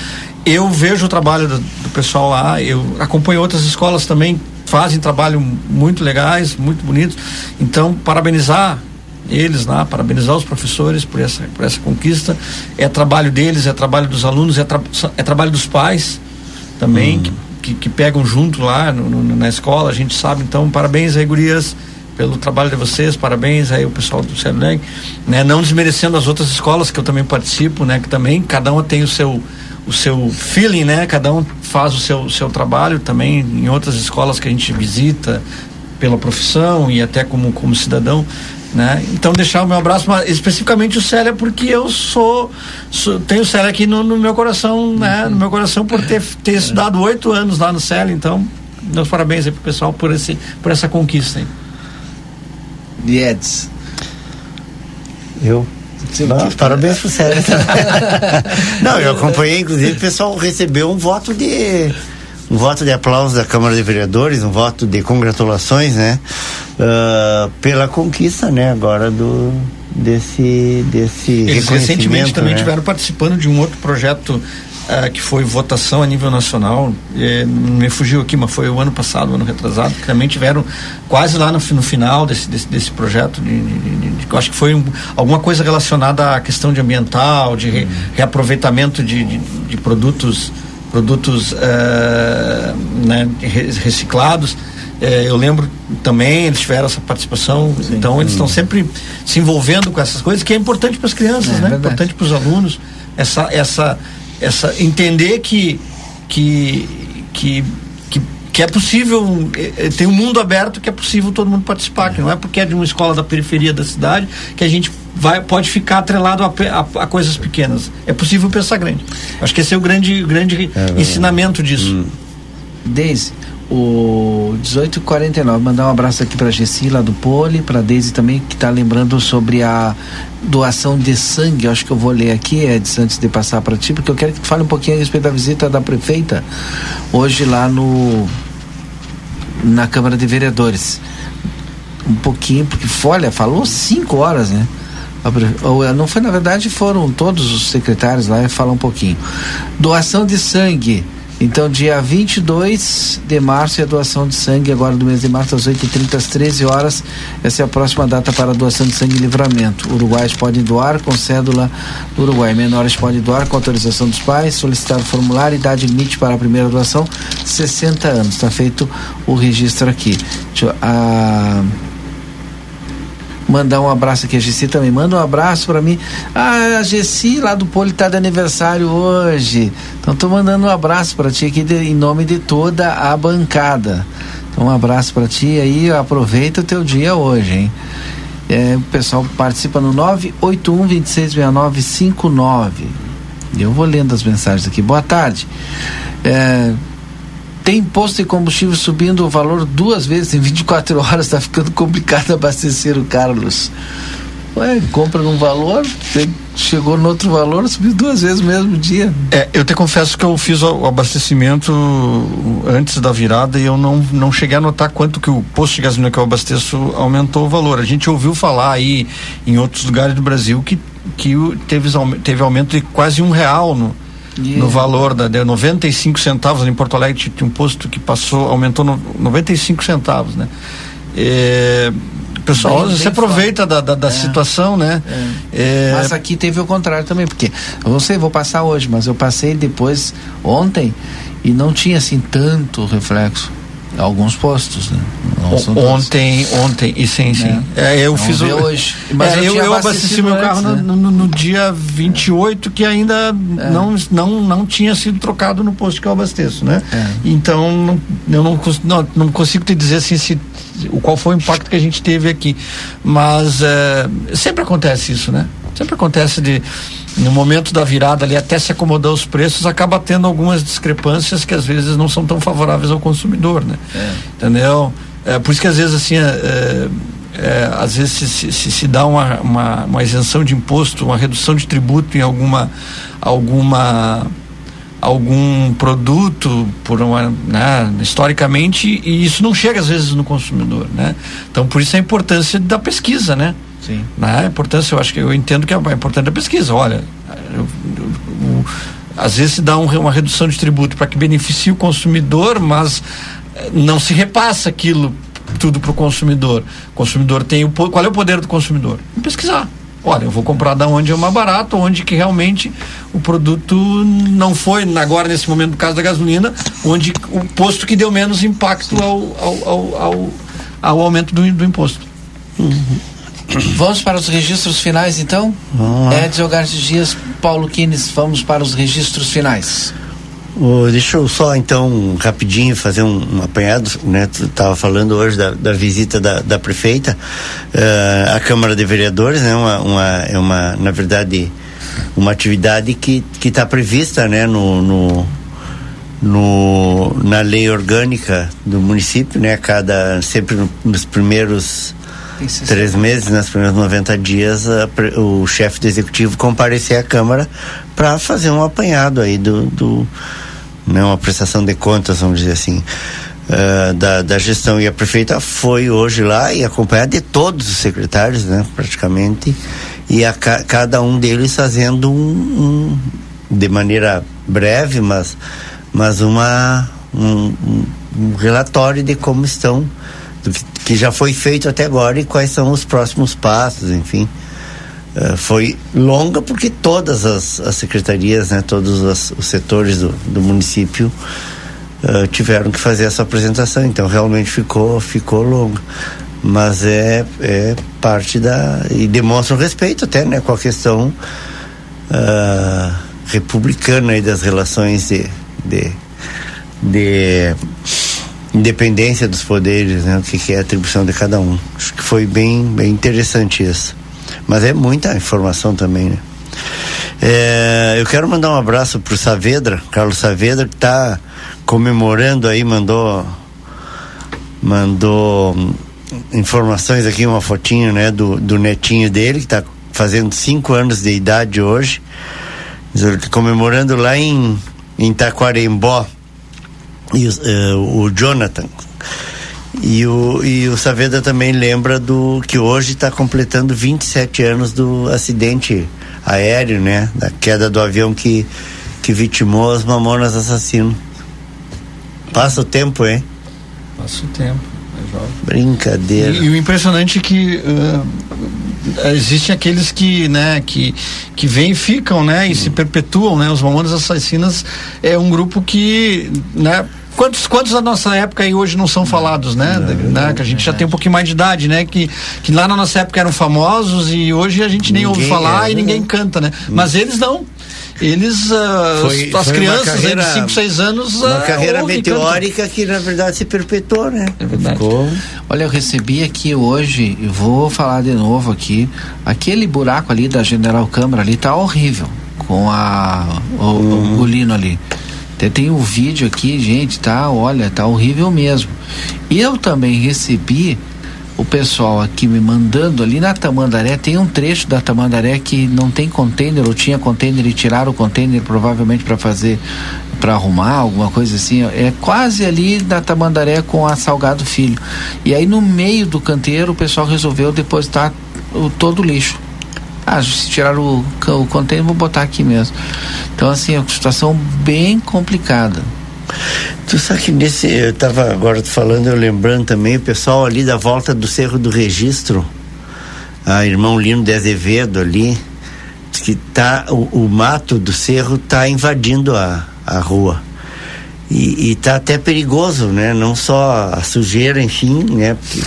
eu vejo o trabalho do, do pessoal lá, eu acompanho outras escolas também fazem trabalho muito legais, muito bonitos. Então, parabenizar eles lá, parabenizar os professores por essa, por essa conquista. É trabalho deles, é trabalho dos alunos, é, tra é trabalho dos pais também, hum. que, que, que, pegam junto lá no, no, na escola, a gente sabe. Então, parabéns aí, gurias, pelo trabalho de vocês, parabéns aí o pessoal do Cerneg, né? Não desmerecendo as outras escolas que eu também participo, né? Que também cada uma tem o seu o seu feeling, né? Cada um faz o seu, seu trabalho também em outras escolas que a gente visita, pela profissão e até como, como cidadão. Né? Então deixar o meu abraço, mas especificamente o Célia, porque eu sou, sou tenho o Célia aqui no, no meu coração, né? No meu coração por ter, ter estudado oito anos lá no Célia, então meus parabéns aí pro pessoal por, esse, por essa conquista aí.
Eds.
Eu Não, parabéns pro Célia. Não, eu acompanhei, inclusive, o pessoal recebeu um voto de um voto de aplauso da Câmara de Vereadores, um voto de congratulações, né? Uh, pela conquista, né? Agora do desse desse
Eles recentemente também né? tiveram participando de um outro projeto uh, que foi votação a nível nacional. Eh, me fugiu aqui, mas foi o ano passado, o ano retrasado, que também tiveram quase lá no, no final desse, desse, desse projeto. De, de, de, de, acho que foi um, alguma coisa relacionada à questão de ambiental, de re, uhum. reaproveitamento de, de produtos produtos uh, né, reciclados. É, eu lembro também, eles tiveram essa participação, Sim. então eles estão sempre se envolvendo com essas coisas, que é importante para as crianças, é, né? Verdade. Importante para os alunos, essa, essa, essa, entender que, que, que, que, que é possível, é, tem um mundo aberto que é possível todo mundo participar, é. que não é porque é de uma escola da periferia da cidade que a gente vai, pode ficar atrelado a, a, a, coisas pequenas. É possível pensar grande. Acho que esse é o grande, grande é, ensinamento disso. Hum.
Deise, o 1849, mandar um abraço aqui para Gessi lá do Pole, para Deise também que está lembrando sobre a doação de sangue. Acho que eu vou ler aqui, Edson, antes de passar para ti, porque eu quero que tu fale um pouquinho a respeito da visita da prefeita hoje lá no na Câmara de Vereadores. Um pouquinho, porque olha, falou cinco horas, né? Eh, não foi na verdade foram todos os secretários lá e falar um pouquinho doação de sangue então dia 22 de março é a doação de sangue agora do mês de março às 8h30 às 13 horas. Essa é a próxima data para a doação de sangue e livramento. Uruguaios podem doar com cédula do Uruguai. Menores podem doar com autorização dos pais solicitar o formulário idade limite para a primeira doação 60 anos. Está feito o registro aqui. Deixa eu, a Mandar um abraço aqui a Gessi também. Manda um abraço para mim. Ah, a Gessi lá do Poli tá de aniversário hoje. Então tô mandando um abraço para ti aqui de, em nome de toda a bancada. Então um abraço para ti aí. Aproveita o teu dia hoje, hein? É, o pessoal participa no 981 266959. Eu vou lendo as mensagens aqui. Boa tarde. É, tem imposto de combustível subindo o valor duas vezes em 24 horas, está ficando complicado abastecer o Carlos. Ué, compra num valor, chegou no outro valor, subiu duas vezes no mesmo dia.
É, eu te confesso que eu fiz o, abastecimento antes da virada e eu não, não cheguei a notar quanto que o posto de gasolina que eu abasteço aumentou o valor. A gente ouviu falar aí em outros lugares do Brasil que, que teve, teve aumento de quase um real no, Yeah. no valor da de 95 centavos em Porto Alegre tinha um posto que passou aumentou no, 95 centavos né é, o pessoal bem, se bem aproveita da, da, da é. situação né
é. É. mas aqui teve o contrário também porque eu não sei vou passar hoje mas eu passei depois ontem e não tinha assim tanto reflexo alguns postos, né?
ontem, ontem, e sim, sim. É. É, eu Vamos fiz o, hoje. Mas é, eu, eu, eu abasteci meu carro antes, no, né? no, no, dia 28, que ainda é. não, não, não tinha sido trocado no posto que eu abasteço, né? É. Então, eu não, não, não consigo te dizer assim se o qual foi o impacto que a gente teve aqui. Mas é, sempre acontece isso, né? Sempre acontece de no momento da virada ali até se acomodar os preços acaba tendo algumas discrepâncias que às vezes não são tão favoráveis ao consumidor, né? É. Entendeu? É, por isso que às vezes assim é, é, é às vezes se, se, se dá uma, uma, uma, isenção de imposto, uma redução de tributo em alguma alguma algum produto por uma, né, historicamente e isso não chega às vezes no consumidor, né? Então por isso a importância da pesquisa, né?
Sim.
Né? A importância, eu acho que eu entendo que é importante a pesquisa. Olha, eu, eu, eu, às vezes se dá um, uma redução de tributo para que beneficie o consumidor, mas eh, não se repassa aquilo tudo para o consumidor. O consumidor tem o qual é o poder do consumidor? Pesquisar. Olha, eu vou comprar da onde é mais barato, onde que realmente o produto não foi, agora nesse momento do caso da gasolina, onde o posto que deu menos impacto ao, ao, ao, ao, ao aumento do, do imposto.
Uhum. Vamos para os registros finais, então? Edson Garcia Dias, Paulo Quines, vamos para os registros finais.
Oh, deixa eu só então rapidinho fazer um, um apanhado, né? Tu estava falando hoje da, da visita da, da prefeita uh, à Câmara de Vereadores, né? Uma, uma, é uma, na verdade, uma atividade que que está prevista, né? No, no, no, na lei orgânica do município, né? Cada sempre no, nos primeiros três meses, nos primeiros 90 dias, a, o chefe do executivo comparecer à Câmara para fazer um apanhado aí do, do né, uma prestação de contas, vamos dizer assim, uh, da, da gestão. E a prefeita foi hoje lá e acompanhada de todos os secretários, né, praticamente, e a ca, cada um deles fazendo um, um, de maneira breve, mas, mas uma, um, um relatório de como estão, do que, que já foi feito até agora e quais são os próximos passos, enfim. Uh, foi longa porque todas as, as secretarias, né, todos as, os setores do, do município uh, tiveram que fazer essa apresentação. Então realmente ficou ficou longa, mas é, é parte da e demonstra um respeito até, né, com a questão uh, republicana e das relações de, de, de independência dos poderes, né, o que, que é a atribuição de cada um. Acho que foi bem bem interessante isso. Mas é muita informação também, né? É, eu quero mandar um abraço pro Saavedra, Carlos Saavedra, que está comemorando aí, mandou mandou informações aqui, uma fotinho, né, do, do netinho dele, que está fazendo cinco anos de idade hoje, comemorando lá em, em Taquarembó, e, uh, o Jonathan, e o, e o Saavedra também lembra do que hoje está completando 27 anos do acidente aéreo, né? Da queda do avião que, que vitimou as mamonas assassinos. Passa o tempo, hein?
Passa o tempo.
É Brincadeira.
E, e, o impressionante é que uh, existem aqueles que, né, que, que vêm e ficam, né, e se perpetuam, né? Os mamonas assassinas é um grupo que, né, Quantos, quantos da nossa época e hoje não são falados, né? Não, né? Que a gente já tem um pouquinho mais de idade, né? Que, que lá na nossa época eram famosos e hoje a gente nem ninguém ouve falar é, e ninguém canta, né? Mas eles não eles, uh, foi, as foi crianças carreira, de 5, 6 anos.
Uma uh, carreira meteórica que na verdade se perpetuou, né?
É verdade. Ficou. Olha, eu recebi aqui hoje, e vou falar de novo aqui, aquele buraco ali da General Câmara ali tá horrível, com a, o, uhum. o, o lino ali. Até tem um vídeo aqui, gente, tá? Olha, tá horrível mesmo. Eu também recebi o pessoal aqui me mandando ali na Tamandaré, tem um trecho da Tamandaré que não tem container, ou tinha container e tiraram o container provavelmente para fazer, para arrumar, alguma coisa assim. É quase ali da Tamandaré com a Salgado Filho. E aí no meio do canteiro o pessoal resolveu depositar o, todo o lixo. Ah, se tirar o, o container, vou botar aqui mesmo. Então, assim, é uma situação bem complicada.
Tu sabe que nesse. Eu estava agora falando, eu lembrando também, o pessoal ali da volta do Cerro do Registro, a irmão Lino de Azevedo ali, que tá, o, o mato do cerro está invadindo a, a rua. E, está até perigoso, né? Não só a sujeira, enfim, né? Porque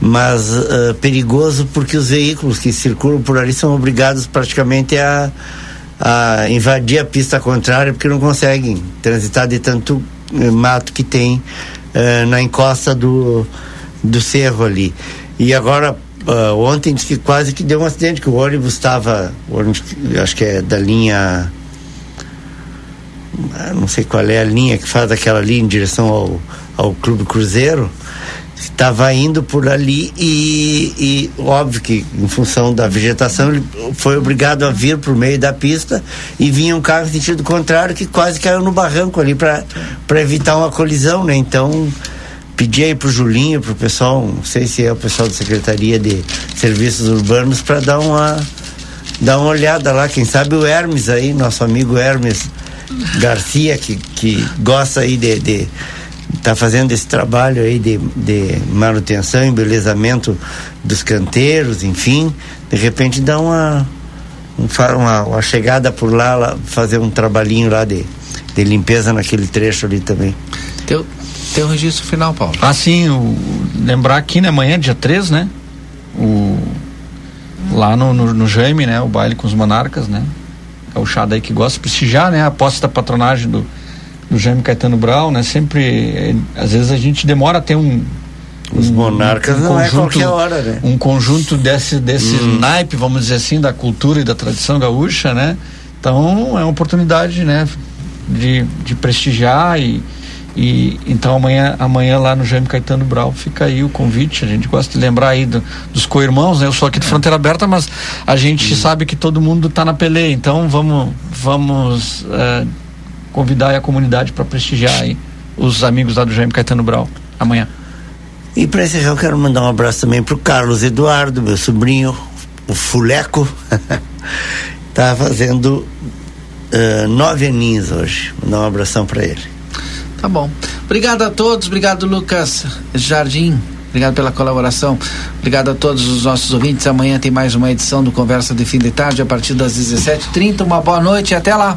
mas uh, perigoso porque os veículos que circulam por ali são obrigados praticamente a, a invadir a pista contrária porque não conseguem transitar de tanto uh, mato que tem uh, na encosta do, do cerro ali. E agora, ontem que quase que deu um acidente, que o ônibus estava, acho que é da linha ah, não sei qual é a linha que faz aquela linha em direção ao, ao Clube Cruzeiro, estava indo por ali e, e, óbvio que em função da vegetação ele foi obrigado a vir por meio da pista e vinha um carro sentido contrário que quase caiu no barranco ali para evitar uma colisão, né? Então pedi aí pro Julinho, pro pessoal, não sei se é o pessoal da Secretaria de Serviços Urbanos para dar uma dar uma olhada lá, quem sabe o Hermes aí, nosso amigo Hermes Garcia que, que gosta aí de, de está fazendo esse trabalho aí de, de manutenção, embelezamento dos canteiros, enfim, de repente dá uma, uma, uma chegada por lá, lá, fazer um trabalhinho lá de, de limpeza naquele trecho ali também.
Teu, teu registro final, Paulo.
Ah, sim, o, lembrar aqui, né, amanhã, dia 3, né? O, lá no, no, no Jaime, né? O baile com os monarcas, né? É o chá daí que gosta de prestigiar, né? A posse da patronagem do do Jaime Caetano Brau, né? Sempre, é, às vezes a gente demora a ter um
os monarcas um, um não é conjunto, é qualquer hora, né?
Um conjunto desse, desse hum. naipe, vamos dizer assim, da cultura e da tradição gaúcha, né? Então é uma oportunidade, né? De, de prestigiar e, e então amanhã, amanhã lá no Jaime Caetano Brau fica aí o convite. A gente gosta de lembrar aí do, dos co-irmãos, né? Eu sou aqui de Fronteira Aberta, mas a gente hum. sabe que todo mundo está na peleia. Então vamos, vamos uh, convidar a comunidade para prestigiar aí os amigos lá do Jaime Caetano Brau amanhã.
E para encerrar, eu quero mandar um abraço também para o Carlos Eduardo, meu sobrinho, o Fuleco. tá fazendo uh, nove aninhos hoje. Mandar um abração para ele.
Tá bom. Obrigado a todos, obrigado Lucas Jardim. Obrigado pela colaboração. Obrigado a todos os nossos ouvintes. Amanhã tem mais uma edição do Conversa de Fim de Tarde a partir das 17h30. Uma boa noite e até lá.